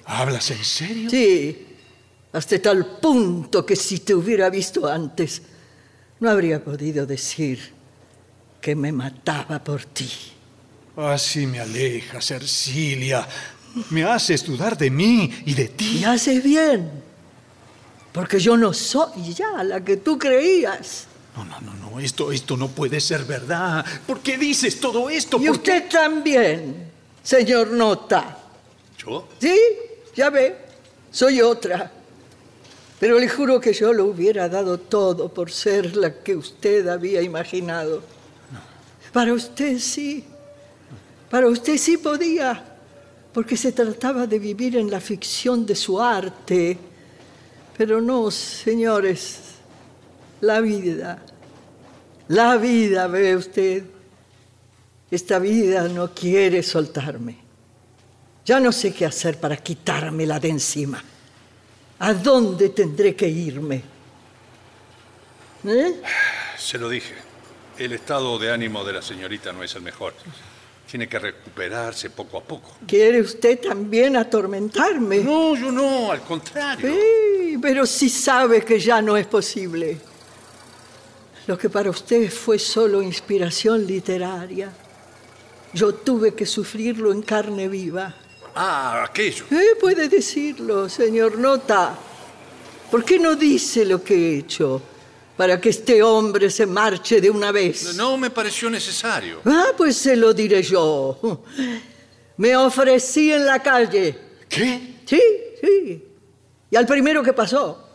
¿Hablas en serio? Sí, hasta tal punto que si te hubiera visto antes, no habría podido decir que me mataba por ti. Así me alejas, Ercilia. Me haces dudar de mí y de ti. Y haces bien, porque yo no soy ya la que tú creías. No, no, no, no. Esto, esto no puede ser verdad. ¿Por qué dices todo esto? Y ¿Por usted también, señor Nota. ¿Yo? Sí, ya ve, soy otra. Pero le juro que yo lo hubiera dado todo por ser la que usted había imaginado. Para usted sí. Para usted sí podía. porque se trataba de vivir en la ficción de su arte. Pero no, señores, la vida, la vida, ve usted, esta vida no quiere soltarme. Ya no sé qué hacer para quitármela de encima. ¿A dónde tendré que irme? ¿Eh? Se lo dije. El estado de ánimo de la señorita no es el mejor. Tiene que recuperarse poco a poco. ¿Quiere usted también atormentarme? No, yo no, al contrario. Sí, pero sí sabe que ya no es posible. Lo que para usted fue solo inspiración literaria, yo tuve que sufrirlo en carne viva. Ah, aquello. ¿Eh? Puede decirlo, señor Nota. ¿Por qué no dice lo que he hecho? Para que este hombre se marche de una vez. No me pareció necesario. Ah, pues se lo diré yo. Me ofrecí en la calle. ¿Qué? Sí, sí. Y al primero que pasó.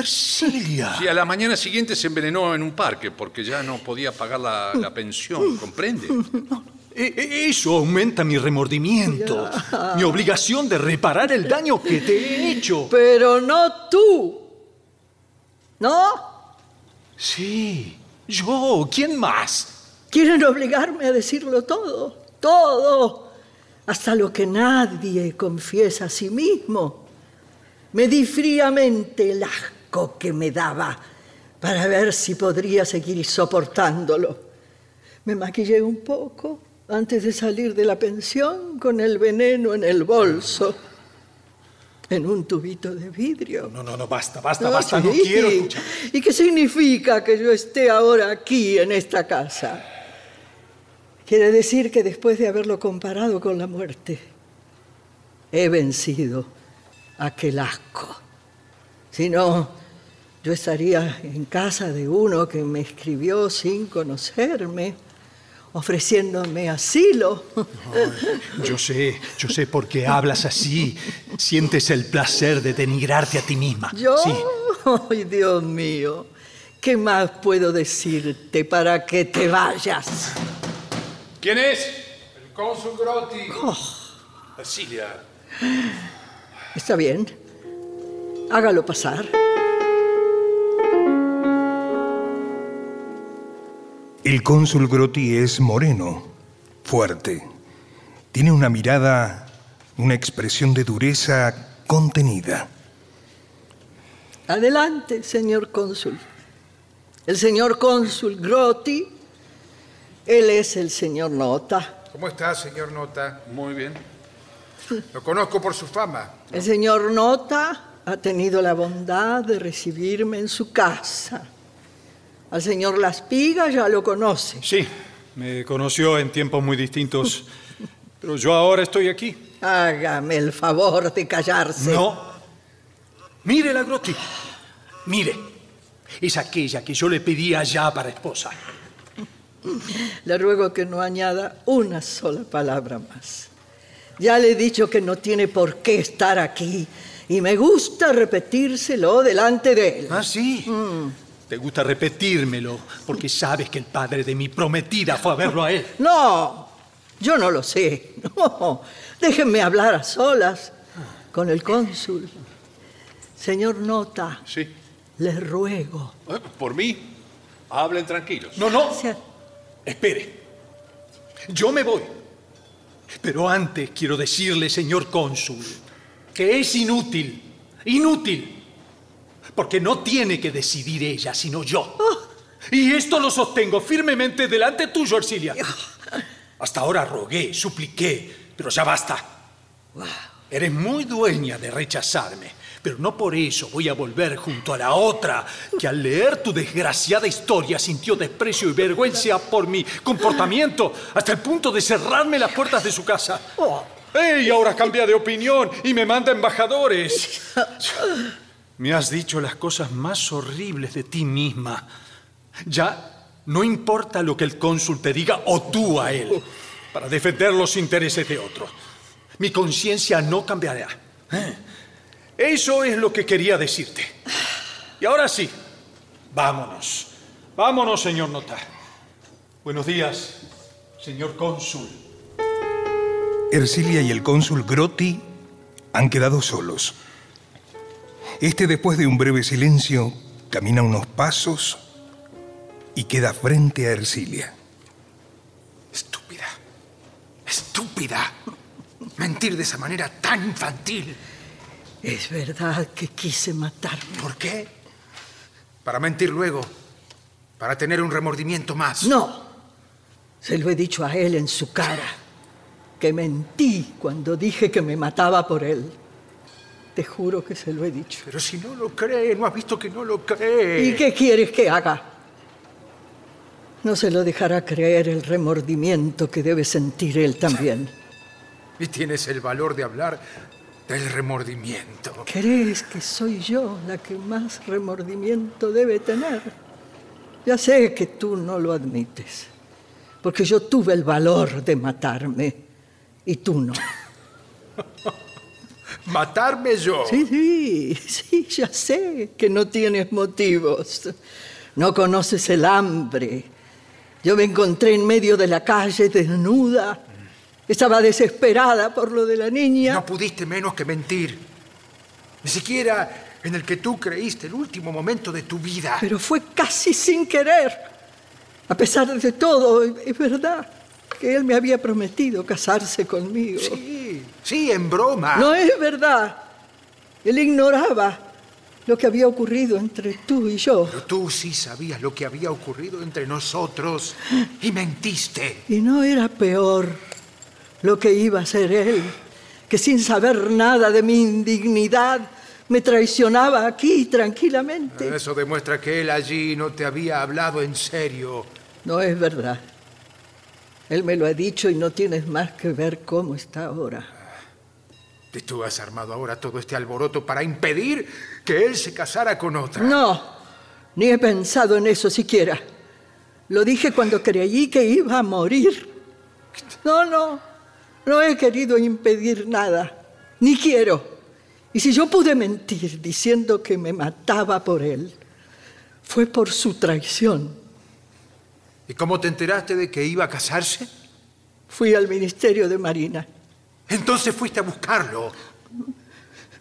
Ercilia. Sí, a la mañana siguiente se envenenó en un parque porque ya no podía pagar la, la pensión, ¿comprende? E, e, eso aumenta mi remordimiento, mi obligación de reparar el daño que te he hecho. Pero no tú. ¿No? Sí, yo. ¿Quién más? Quieren obligarme a decirlo todo, todo, hasta lo que nadie confiesa a sí mismo. Me di fríamente el asco que me daba para ver si podría seguir soportándolo. Me maquillé un poco antes de salir de la pensión con el veneno en el bolso, en un tubito de vidrio. No, no, no, basta, basta, basta, no quiero escuchar. ¿Y qué significa que yo esté ahora aquí en esta casa? Quiere decir que después de haberlo comparado con la muerte, he vencido aquel asco. Si no, yo estaría en casa de uno que me escribió sin conocerme ofreciéndome asilo. yo sé, yo sé por qué hablas así. Sientes el placer de denigrarte a ti misma. ¿Yo? Sí. Ay, Dios mío. ¿Qué más puedo decirte para que te vayas? ¿Quién es? El cónsul Grotti. Oh. Está bien. Hágalo pasar. El cónsul Grotti es moreno, fuerte. Tiene una mirada, una expresión de dureza contenida. Adelante, señor cónsul. El señor cónsul Grotti, él es el señor Nota. ¿Cómo está, señor Nota? Muy bien. Lo conozco por su fama. El señor Nota ha tenido la bondad de recibirme en su casa. Al señor Laspiga ya lo conoce. Sí, me conoció en tiempos muy distintos, pero yo ahora estoy aquí. Hágame el favor de callarse. No. Mire la Grotti. Mire. Es aquella que yo le pedía ya para esposa. Le ruego que no añada una sola palabra más. Ya le he dicho que no tiene por qué estar aquí y me gusta repetírselo delante de él. ¿Ah, sí? Mm. Te gusta repetírmelo porque sabes que el padre de mi prometida fue a verlo a él. No, yo no lo sé. (laughs) No, déjenme hablar a solas con el cónsul. Señor Nota. Sí. Les ruego. Eh, ¿Por mí? Hablen tranquilos. No, no. Espere. Yo me voy. Pero antes quiero decirle, señor cónsul, que es inútil, inútil porque no tiene que decidir ella, sino yo. Y esto lo sostengo firmemente delante tuyo, Ercilia. Hasta ahora rogué, supliqué, pero ya basta. Eres muy dueña de rechazarme, pero no por eso voy a volver junto a la otra que al leer tu desgraciada historia sintió desprecio y vergüenza por mi comportamiento hasta el punto de cerrarme las puertas de su casa. ¡Ey! Ahora cambia de opinión y me manda embajadores. (laughs) Me has dicho las cosas más horribles de ti misma. Ya no importa lo que el cónsul te diga o tú a él, para defender los intereses de otro. Mi conciencia no cambiará. ¿Eh? Eso es lo que quería decirte. Y ahora sí, vámonos. Vámonos, señor Nota. Buenos días, señor cónsul. Ercilia y el cónsul Grotti han quedado solos. Este, después de un breve silencio, camina unos pasos y queda frente a Ercilia. Estúpida. Estúpida. Mentir de esa manera tan infantil. Es verdad que quise matarme. ¿Por qué? Para mentir luego. Para tener un remordimiento más. No. Se lo he dicho a él en su cara. Que mentí cuando dije que me mataba por él. Te juro que se lo he dicho. Pero si no lo cree, no has visto que no lo cree. ¿Y qué quieres que haga? No se lo dejará creer el remordimiento que debe sentir él también. Y tienes el valor de hablar del remordimiento. ¿Crees que soy yo la que más remordimiento debe tener? Ya sé que tú no lo admites, porque yo tuve el valor de matarme y tú no. (laughs) ¿Matarme yo? Sí, sí, sí, ya sé que no tienes motivos. No conoces el hambre. Yo me encontré en medio de la calle desnuda. Estaba desesperada por lo de la niña. No pudiste menos que mentir. Ni siquiera en el que tú creíste el último momento de tu vida. Pero fue casi sin querer. A pesar de todo, es verdad que él me había prometido casarse conmigo. Sí, sí, en broma. No es verdad. Él ignoraba lo que había ocurrido entre tú y yo. Pero tú sí sabías lo que había ocurrido entre nosotros y mentiste. Y no era peor lo que iba a ser él, que sin saber nada de mi indignidad me traicionaba aquí tranquilamente. Eso demuestra que él allí no te había hablado en serio. No es verdad. Él me lo ha dicho y no tienes más que ver cómo está ahora. Tú has armado ahora todo este alboroto para impedir que él se casara con otra. No, ni he pensado en eso siquiera. Lo dije cuando creí que iba a morir. No, no, no he querido impedir nada, ni quiero. Y si yo pude mentir diciendo que me mataba por él, fue por su traición. ¿Y cómo te enteraste de que iba a casarse? Fui al Ministerio de Marina. Entonces fuiste a buscarlo.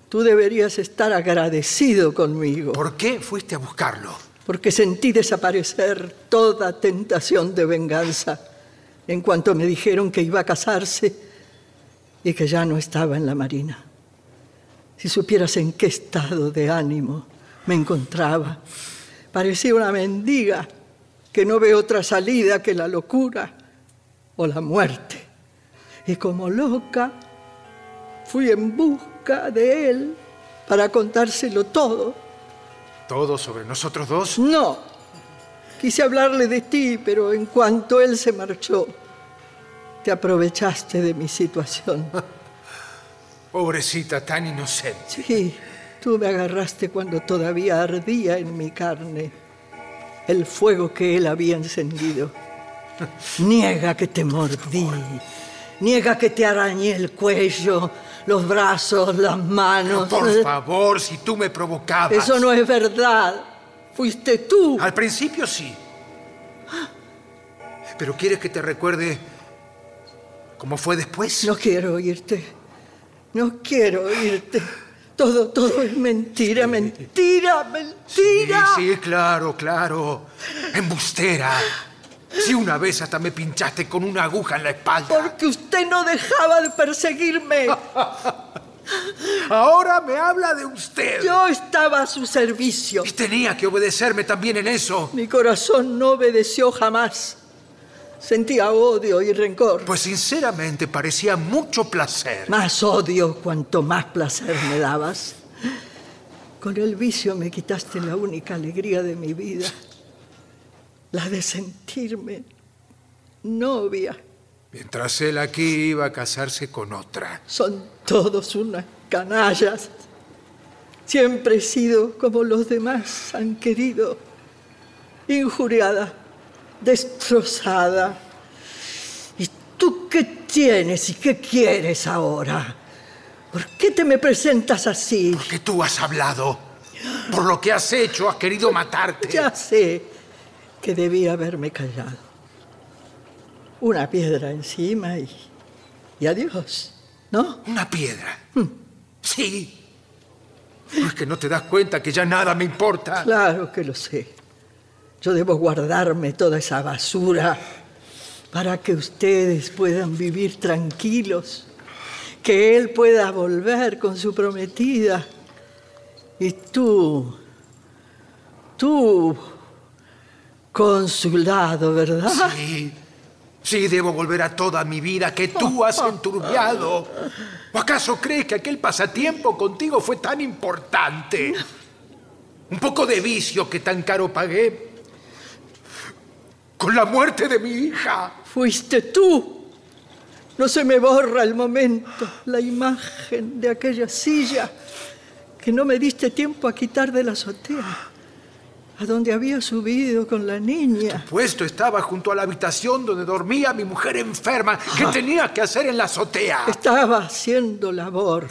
Tú deberías estar agradecido conmigo. ¿Por qué fuiste a buscarlo? Porque sentí desaparecer toda tentación de venganza en cuanto me dijeron que iba a casarse y que ya no estaba en la Marina. Si supieras en qué estado de ánimo me encontraba, parecía una mendiga que no ve otra salida que la locura o la muerte. Y como loca, fui en busca de él para contárselo todo. ¿Todo sobre nosotros dos? No. Quise hablarle de ti, pero en cuanto él se marchó, te aprovechaste de mi situación. (laughs) Pobrecita, tan inocente. Sí, tú me agarraste cuando todavía ardía en mi carne el fuego que él había encendido. (laughs) Niega que te mordí, niega que te arañé el cuello, los brazos, las manos. Por favor, si tú me provocabas. Eso no es verdad. Fuiste tú. Al principio sí. Pero ¿quieres que te recuerde cómo fue después? No quiero oírte. No quiero oírte. Todo, todo es mentira, mentira, mentira. Sí, sí, claro, claro. Embustera. Si una vez hasta me pinchaste con una aguja en la espalda. Porque usted no dejaba de perseguirme. (laughs) Ahora me habla de usted. Yo estaba a su servicio. Y tenía que obedecerme también en eso. Mi corazón no obedeció jamás. Sentía odio y rencor. Pues sinceramente parecía mucho placer. Más odio cuanto más placer me dabas. Con el vicio me quitaste la única alegría de mi vida. La de sentirme novia. Mientras él aquí iba a casarse con otra. Son todos unas canallas. Siempre he sido como los demás han querido. Injuriada, destrozada. ¿Y tú qué tienes y qué quieres ahora? ¿Por qué te me presentas así? Porque tú has hablado. Por lo que has hecho, has querido matarte. Ya sé que debía haberme callado. Una piedra encima y, y adiós, ¿no? Una piedra. Sí. ¿No es que no te das cuenta que ya nada me importa? Claro que lo sé. Yo debo guardarme toda esa basura para que ustedes puedan vivir tranquilos, que él pueda volver con su prometida. Y tú, tú, con su lado, ¿verdad? Sí. Sí, debo volver a toda mi vida que tú has (laughs) enturbiado. ¿O acaso crees que aquel pasatiempo contigo fue tan importante? Un poco de vicio que tan caro pagué. Con la muerte de mi hija. Fuiste tú. No se me borra el momento, la imagen de aquella silla que no me diste tiempo a quitar de la azotea a donde había subido con la niña. Puesto estaba junto a la habitación donde dormía mi mujer enferma. ¿Qué Ah. tenía que hacer en la azotea? Estaba haciendo labor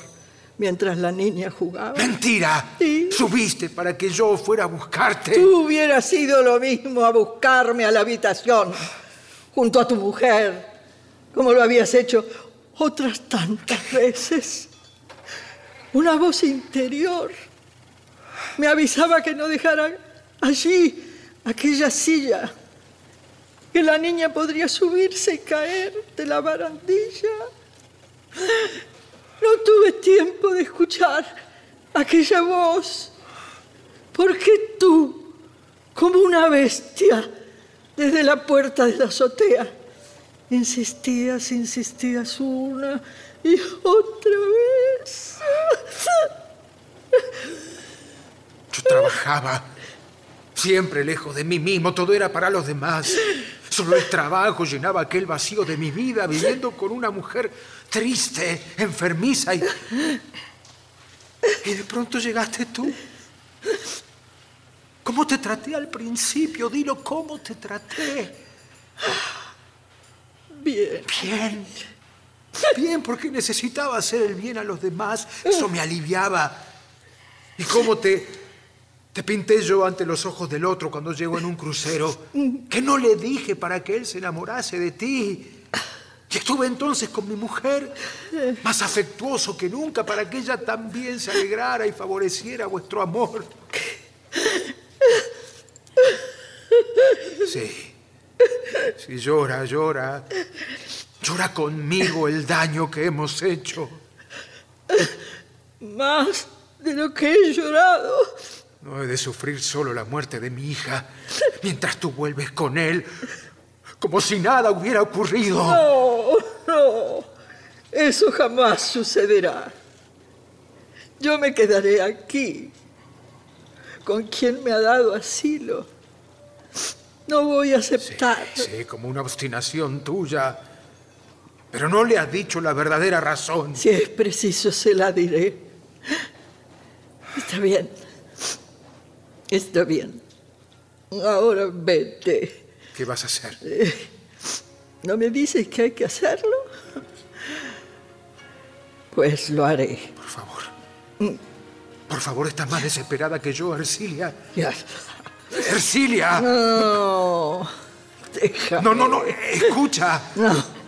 mientras la niña jugaba. Mentira. Sí. Subiste para que yo fuera a buscarte. Tú hubieras ido lo mismo a buscarme a la habitación, junto a tu mujer, como lo habías hecho otras tantas veces. Una voz interior me avisaba que no dejara allí aquella silla, que la niña podría subirse y caer de la barandilla. No tuve tiempo de escuchar aquella voz, porque tú, como una bestia, desde la puerta de la azotea, insistías, insistías una y otra vez. Yo trabajaba siempre lejos de mí mismo, todo era para los demás. Solo el trabajo llenaba aquel vacío de mi vida, viviendo con una mujer triste, enfermiza y... Y de pronto llegaste tú. ¿Cómo te traté al principio? Dilo, ¿cómo te traté? Bien. Bien. Bien, porque necesitaba hacer el bien a los demás. Eso me aliviaba. ¿Y cómo te, te pinté yo ante los ojos del otro cuando llegó en un crucero? Que no le dije para que él se enamorase de ti. Y estuve entonces con mi mujer, más afectuoso que nunca, para que ella también se alegrara y favoreciera vuestro amor. Sí. Sí, llora, llora. Llora conmigo el daño que hemos hecho. Más de lo que he llorado. No he de sufrir solo la muerte de mi hija mientras tú vuelves con él, como si nada hubiera ocurrido. No, no. Eso jamás sucederá. Yo me quedaré aquí, con quien me ha dado asilo. No voy a aceptar. Sí, como una obstinación tuya. Pero no le has dicho la verdadera razón. Si es preciso, se la diré. Está bien. Está bien. Ahora vete. ¿Qué vas a hacer? ¿No me dices que hay que hacerlo? Pues lo haré. Por favor. Por favor, estás más desesperada que yo, Ercilia. Ya. ¡Ercilia! No. Déjame. No, no, no. Escucha. No.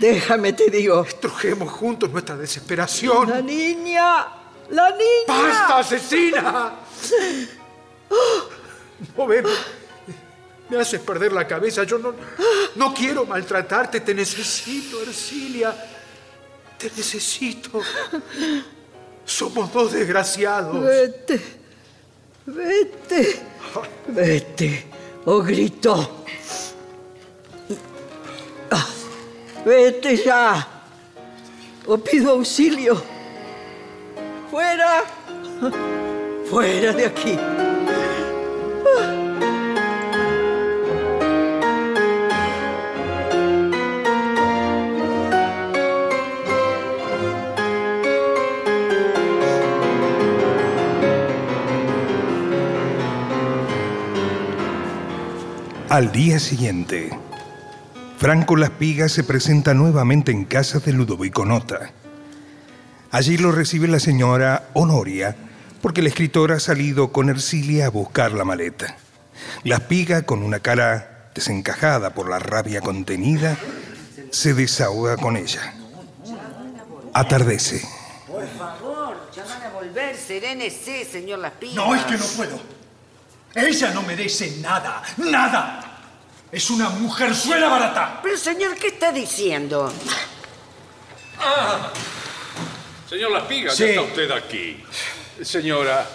Déjame, te digo. Trujemos juntos nuestra desesperación. La niña. La niña. ¡Basta, asesina! No ve, me haces perder la cabeza. Yo no, no quiero maltratarte. Te necesito, Ercilia. Te necesito. Somos dos desgraciados. Vete. Vete. Vete. O gritó. Ah, Vete ya. O pido auxilio. Fuera. Fuera de aquí. Al día siguiente, Franco Laspiga se presenta nuevamente en casa de Ludovico Nota. Allí lo recibe la señora Honoria, porque el escritor ha salido con Ercilia a buscar la maleta. Laspiga, con una cara desencajada por la rabia contenida, se desahoga con ella. Atardece. Por favor, ya van a volver. Serénese, señor Las Pigas. No, es que no puedo. Ella no merece nada, nada. Es una mujerzuela barata. Pero, señor, ¿qué está diciendo? Señor Las Pigas, Sí. ya está usted aquí. Señora,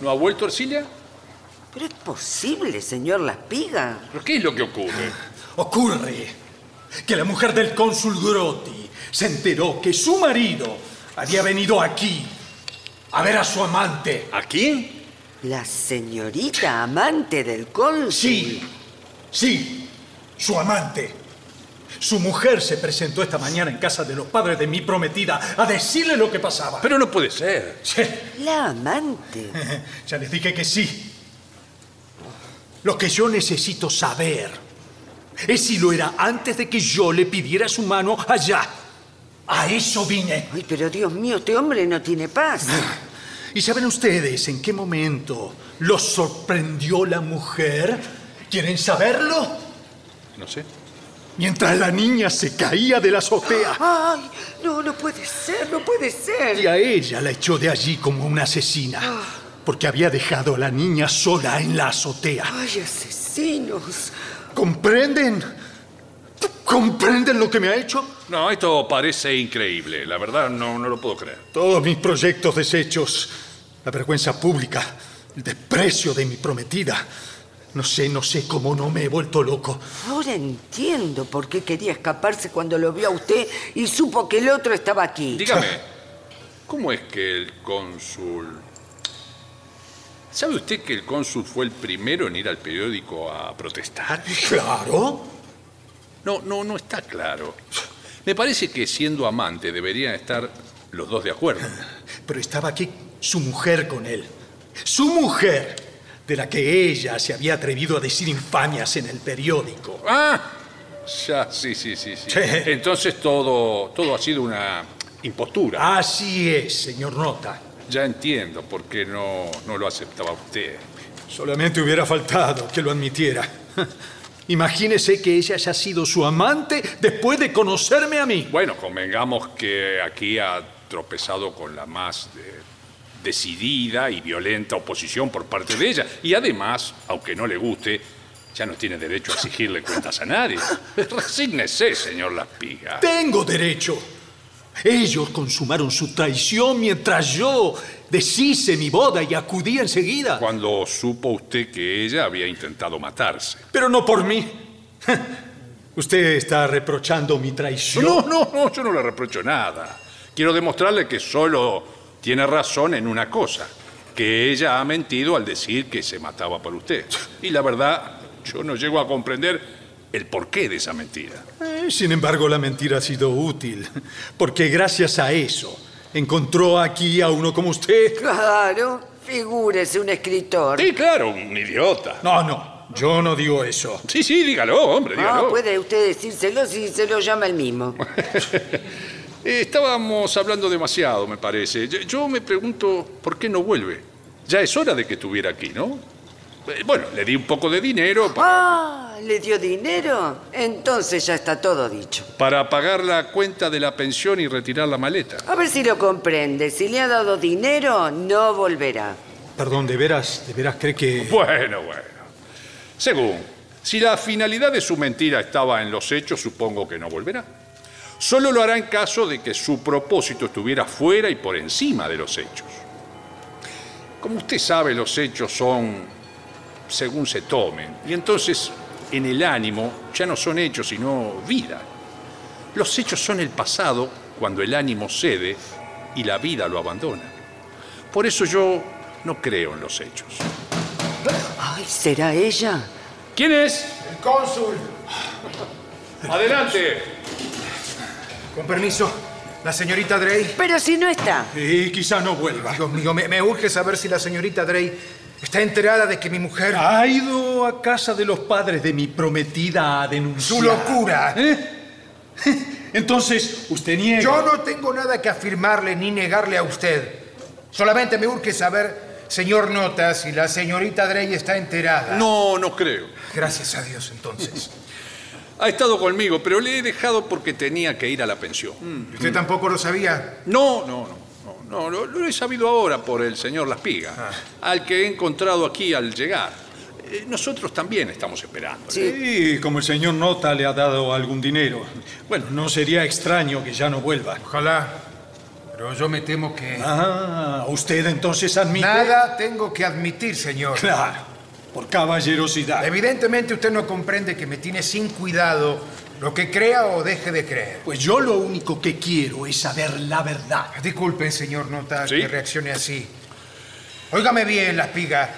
¿no ha vuelto Ercilia? Pero es posible, señor Las Pigas. ¿Pero qué es lo que ocurre? (laughs) Ocurre que la mujer del cónsul Grotti se enteró que su marido había venido aquí a ver a su amante. ¿Aquí? La señorita amante del cónsul. Sí, sí, su amante. Su mujer se presentó esta mañana en casa de los padres de mi prometida a decirle lo que pasaba. Pero no puede ser. Sí, La amante. (laughs) ya les dije que sí. Lo que yo necesito saber es si lo era antes de que yo le pidiera su mano allá. A eso vine. Ay, pero Dios mío, este hombre no tiene paz. (laughs) ¿Y saben ustedes en qué momento los sorprendió la mujer? ¿Quieren saberlo? No sé. Mientras la niña se caía de la azotea. Ay, no, no puede ser, no puede ser. Y a ella la echó de allí como una asesina. Porque había dejado a la niña sola en la azotea. Ay, asesinos. ¿Comprenden? ¿Comprenden lo que me ha hecho? No, esto parece increíble. La verdad, no, no lo puedo creer. Todos mis proyectos deshechos, la vergüenza pública, el desprecio de mi prometida. No sé, no sé cómo no me he vuelto loco. Ahora entiendo por qué quería escaparse cuando lo vio a usted y supo que el otro estaba aquí. Dígame, ¿cómo es que el cónsul... ¿Sabe usted que el cónsul fue el primero en ir al periódico a protestar? Claro. No, no, no está claro. Me parece que siendo amante deberían estar los dos de acuerdo. Pero estaba aquí su mujer con él. Su mujer, de la que ella se había atrevido a decir infamias en el periódico. Ah, ya, sí, sí, sí, sí. Sí. Entonces todo, todo ha sido una impostura. Así es, señor Nota. Ya entiendo por qué no, no lo aceptaba usted. Solamente hubiera faltado que lo admitiera. (laughs) Imagínese que ella haya sido su amante después de conocerme a mí. Bueno, convengamos que aquí ha tropezado con la más eh, decidida y violenta oposición por parte de ella. Y además, aunque no le guste, ya no tiene derecho a exigirle cuentas a nadie. (laughs) Resígnese, señor Laspiga. Tengo derecho. Ellos consumaron su traición mientras yo deshice mi boda y acudí enseguida. Cuando supo usted que ella había intentado matarse. Pero no por mí. (laughs) Usted está reprochando mi traición. No, no, no, yo no le reprocho nada. Quiero demostrarle que solo tiene razón en una cosa, que ella ha mentido al decir que se mataba por usted. Y la verdad, yo no llego a comprender el porqué de esa mentira. Eh, sin embargo, la mentira ha sido útil, porque gracias a eso encontró aquí a uno como usted. Claro, figúrese un escritor. Sí, claro, un idiota. No, no, yo no digo eso. Sí, sí, dígalo, hombre, No, dígalo. puede usted decírselo si se lo llama el mismo. (laughs) Eh, Estábamos hablando demasiado, me parece. Yo, yo me pregunto por qué no vuelve. Ya es hora de que estuviera aquí, ¿no? Eh, Bueno, le di un poco de dinero pa- Ah, ¿le dio dinero? Entonces ya está todo dicho. para pagar la cuenta de la pensión y retirar la maleta. A ver si lo comprende. Si le ha dado dinero, no volverá. Perdón, ¿de veras, de veras cree que... Bueno, bueno. Según, si la finalidad de su mentira estaba en los hechos, supongo que no volverá. Solo lo hará en caso de que su propósito estuviera fuera y por encima de los hechos. Como usted sabe, los hechos son según se tomen. Y entonces, en el ánimo, ya no son hechos, sino vida. Los hechos son el pasado cuando el ánimo cede y la vida lo abandona. Por eso yo no creo en los hechos. Ay, ¿será ella? ¿Quién es? El cónsul. Adelante. Con permiso, la señorita Drey. Pero si no está. Y quizá no vuelva. Dios mío, me, me urge saber si la señorita Drey está enterada de que mi mujer... Ha ido a casa de los padres de mi prometida a denunciar. ¡Su locura! ¿Eh? (laughs) Entonces, usted niega. Yo no tengo nada que afirmarle ni negarle a usted. Solamente me urge saber, señor Nota, si la señorita Drey está enterada. No, no creo. Gracias a Dios, entonces. Ha estado conmigo, pero le he dejado porque tenía que ir a la pensión. ¿Usted tampoco lo sabía? No, no, no, no, no, lo, lo he sabido ahora por el señor Laspiga, al que he encontrado aquí al llegar. Eh, nosotros también estamos esperando. Sí, como el señor Nota le ha dado algún dinero. Bueno, no sería extraño que ya no vuelva. Ojalá. Pero yo me temo que... Ah, usted entonces admite... Nada tengo que admitir, señor. Claro, por caballerosidad. Evidentemente usted no comprende que me tiene sin cuidado lo que crea o deje de creer. Pues yo lo único que quiero es saber la verdad. Disculpen, señor Nota, ¿Sí? que reaccione así. Óigame bien, la espiga.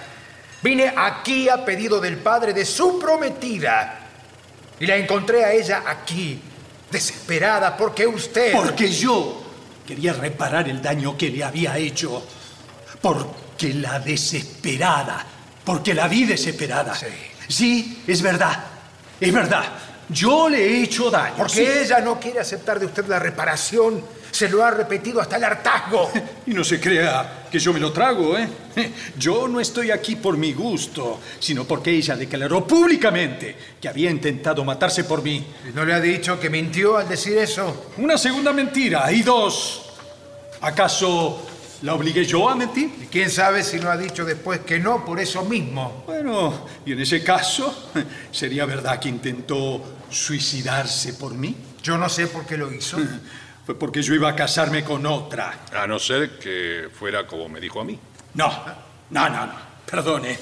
Vine aquí a pedido del padre de su prometida. Y la encontré a ella aquí, desesperada, porque usted... Porque yo quería reparar el daño que le había hecho. Porque la desesperada. Porque la vi desesperada. Sí. Sí, es verdad. Es verdad. Yo le he hecho daño. Porque sí. ella no quiere aceptar de usted la reparación. Se lo ha repetido hasta el hartazgo. (laughs) Y no se crea que yo me lo trago, ¿eh? (laughs) Yo no estoy aquí por mi gusto, sino porque ella declaró públicamente que había intentado matarse por mí. ¿Y ¿No le ha dicho que mintió al decir eso? Una segunda mentira. Y dos. ¿Acaso la obligué yo a mentir? Y quién sabe si no ha dicho después que no por eso mismo. Bueno, y en ese caso, (laughs) ¿sería verdad que intentó suicidarse por mí? Yo no sé por qué lo hizo. (laughs) Fue porque yo iba a casarme con otra. A no ser que fuera como me dijo a mí. No, no, no, no. Perdone.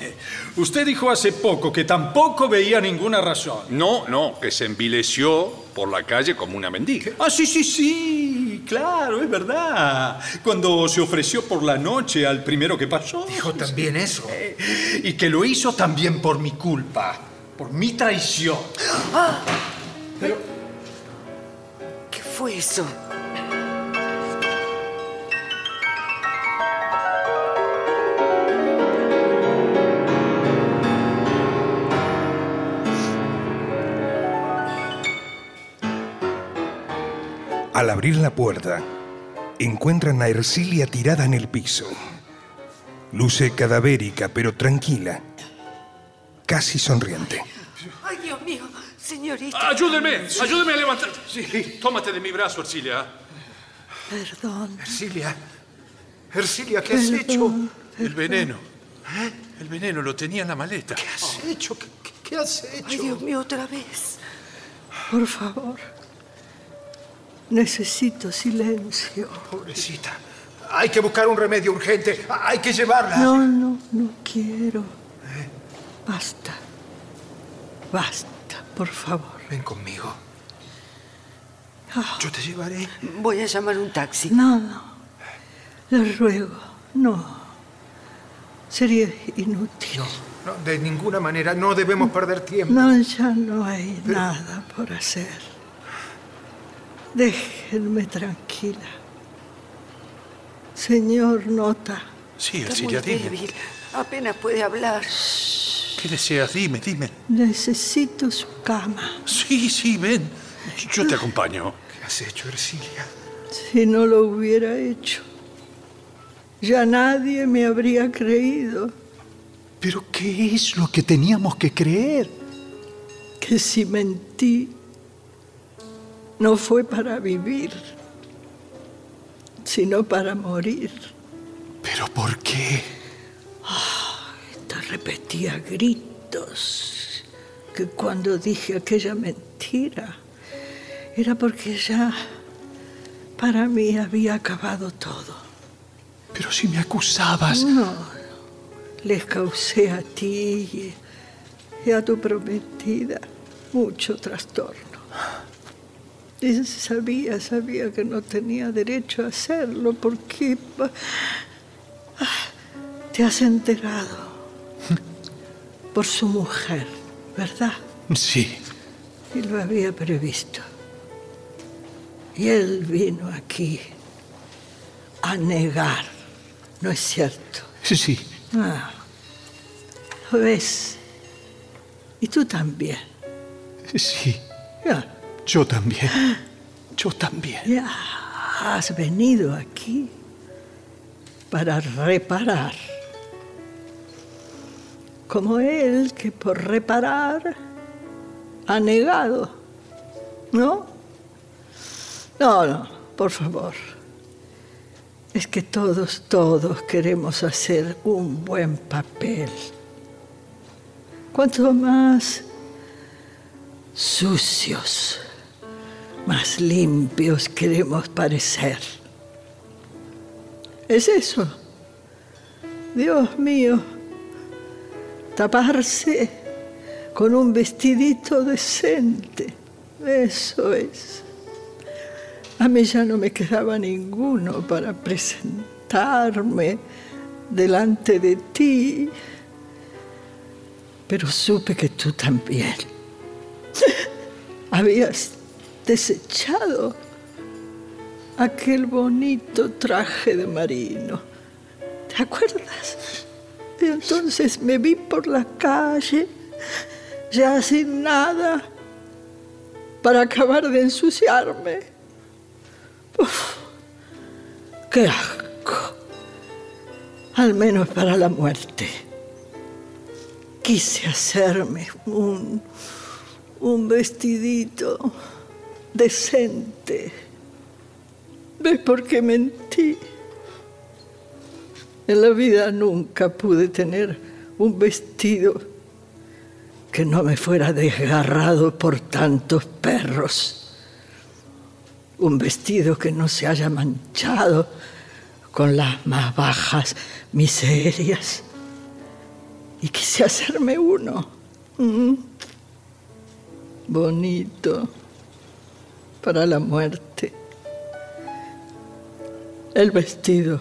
Usted dijo hace poco que tampoco veía ninguna razón. No, no, que se envileció por la calle como una mendiga. Ah, sí, sí, sí. Claro, es verdad. Cuando se ofreció por la noche al primero que pasó. Dijo también eso. Eh, Y que lo hizo también por mi culpa, por mi traición. ¿Qué fue eso? Al abrir la puerta, encuentran a Ercilia tirada en el piso. Luce cadavérica, pero tranquila, casi sonriente. Ay, Dios mío, señorita. Ayúdeme, ayúdeme a levantar. Sí, tómate de mi brazo, Ercilia. Perdón. Ercilia. Ercilia, ¿qué has hecho? El veneno. El veneno lo tenía en la maleta. ¿Qué has hecho? ¿Qué, qué- qué has hecho? Ay, Dios mío, otra vez. Por favor. Necesito silencio. Pobrecita. Hay que buscar un remedio urgente. Hay que llevarla. No, no, no quiero. Basta. Basta, por favor. Ven conmigo. Ah, Yo te llevaré. Voy a llamar un taxi. No, no. Le ruego. No. Sería inútil. No, de ninguna manera. No debemos perder tiempo. No, ya no hay nada por hacer. Déjenme tranquila. Señor Nota, Sí, Está muy dime. débil. Apenas puede hablar. ¿Qué deseas? Dime, dime. necesito su cama. Sí, sí, ven. Yo te acompaño. ¿Qué has hecho, Ercilia? Si no lo hubiera hecho, ya nadie me habría creído Pero ¿qué es lo que teníamos que creer? que si mentí, no fue para vivir, sino para morir. ¿Pero por qué? Te repetía gritos que cuando dije aquella mentira era porque ya para mí había acabado todo. Pero si me acusabas. No, les causé a ti y a tu prometida mucho trastorno. Sabía, sabía que no tenía derecho a hacerlo porque ah, te has enterado (laughs) por su mujer, ¿verdad? Sí. Y lo había previsto. Y él vino aquí a negar, ¿no es cierto? Sí. Ah, ¿lo ves? Y tú también. Sí. Ya, Yo también. Yo también. ya has venido aquí para reparar. Como él que por reparar ha negado. ¿No? No, no, por favor. Es que todos, todos queremos hacer un buen papel. Cuanto más sucios, más limpios queremos parecer. Es eso. Dios mío, taparse con un vestidito decente. Eso es. A mí ya no me quedaba ninguno para presentarme delante de ti, pero supe que tú también (laughs) habías desechado aquel bonito traje de marino. ¿Te acuerdas? Entonces me vi por la calle, ya sin nada, para acabar de ensuciarme. ¡Qué asco! Al menos para la muerte. Quise hacerme un, un vestidito decente. ¿Ves por qué mentí? En la vida nunca pude tener un vestido que no me fuera desgarrado por tantos perros. Un vestido que no se haya manchado con las más bajas miserias. Y quise hacerme uno. Mm. Bonito para la muerte. El vestido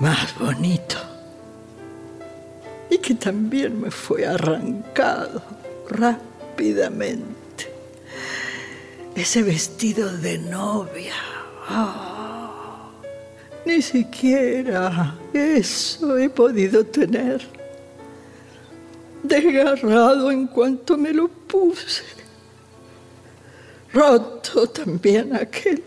más bonito y que también me fue arrancado rápidamente. Ese vestido de novia. Ah, ni siquiera eso he podido tener. Desgarrado en cuanto me lo puse. Roto también aquel.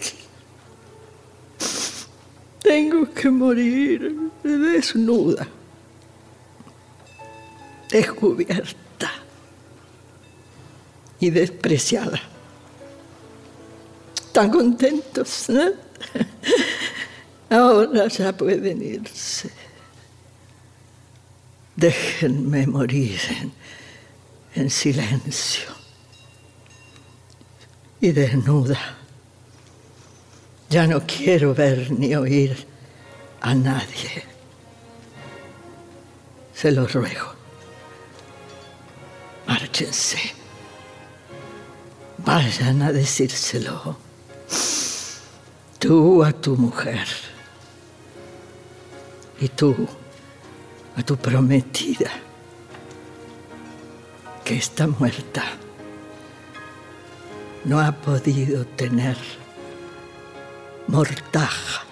Tengo que morir desnuda, descubierta y despreciada. ¿Están contentos? ¿no? Ahora ya pueden irse. Déjenme morir en, en silencio y desnuda. Ya no quiero ver ni oír a nadie. Se lo ruego. Márchense. Vayan a decírselo. Tú a tu mujer. Y tú a tu prometida. Que está muerta. No ha podido tener mortaja.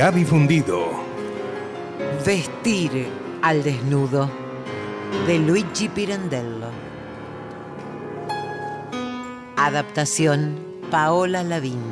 Se ha difundido. Vestir al desnudo de Luigi Pirandello. Adaptación Paola Lavín.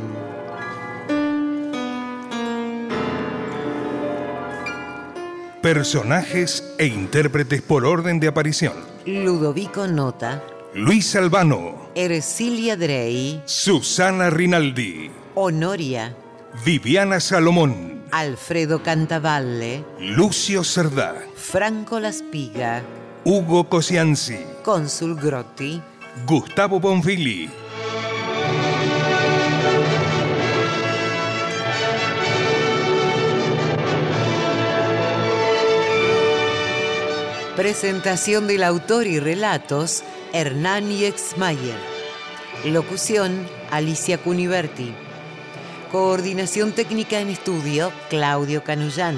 personajes e intérpretes por orden de aparición. Ludovico Nota, Luis Albano, Ercilia Drey, Susana Rinaldi, Honoria, Viviana Salomón, Alfredo Cantavalle, Lucio Cerdá, Franco Laspiga, Hugo Cosianzi, Cónsul Grotti, Gustavo Bonfili. Presentación del autor y relatos, Hernán Yexmayer. Locución, Alicia Cuniverti. Coordinación técnica en estudio, Claudio Canullán.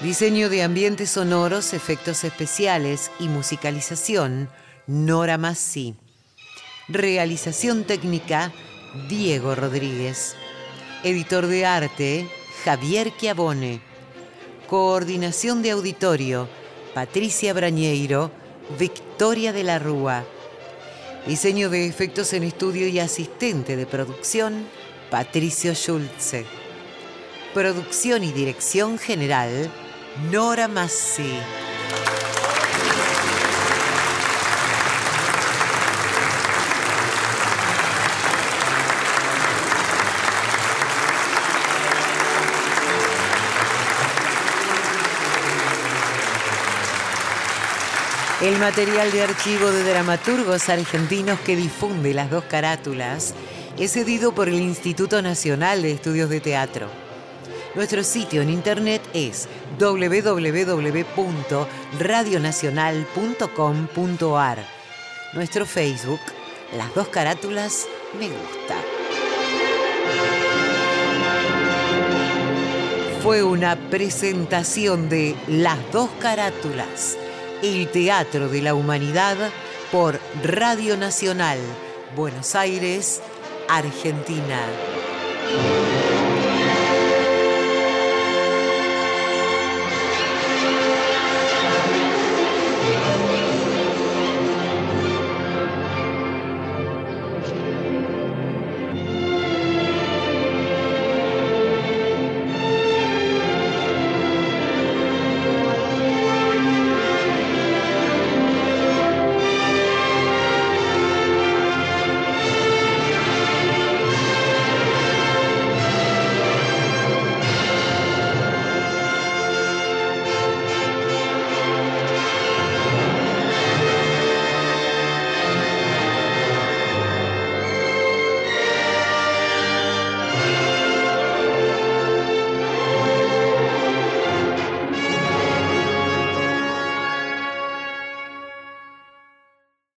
Diseño de ambientes sonoros, efectos especiales y musicalización, Nora Massi. Realización técnica, Diego Rodríguez. Editor de arte, Javier Chiavone. Coordinación de auditorio, Patricia Brañeiro, Victoria de la Rúa. Diseño de efectos en estudio y asistente de producción, Patricio Schulze. Producción y dirección general, Nora Massi. El material de archivo de dramaturgos argentinos que difunde las dos carátulas es cedido por el Instituto Nacional de Estudios de Teatro. Nuestro sitio en internet es www.radionacional.com.ar. Nuestro Facebook, Las dos carátulas, me gusta. Fue una presentación de Las dos carátulas el Teatro de la Humanidad por Radio Nacional, Buenos Aires, Argentina.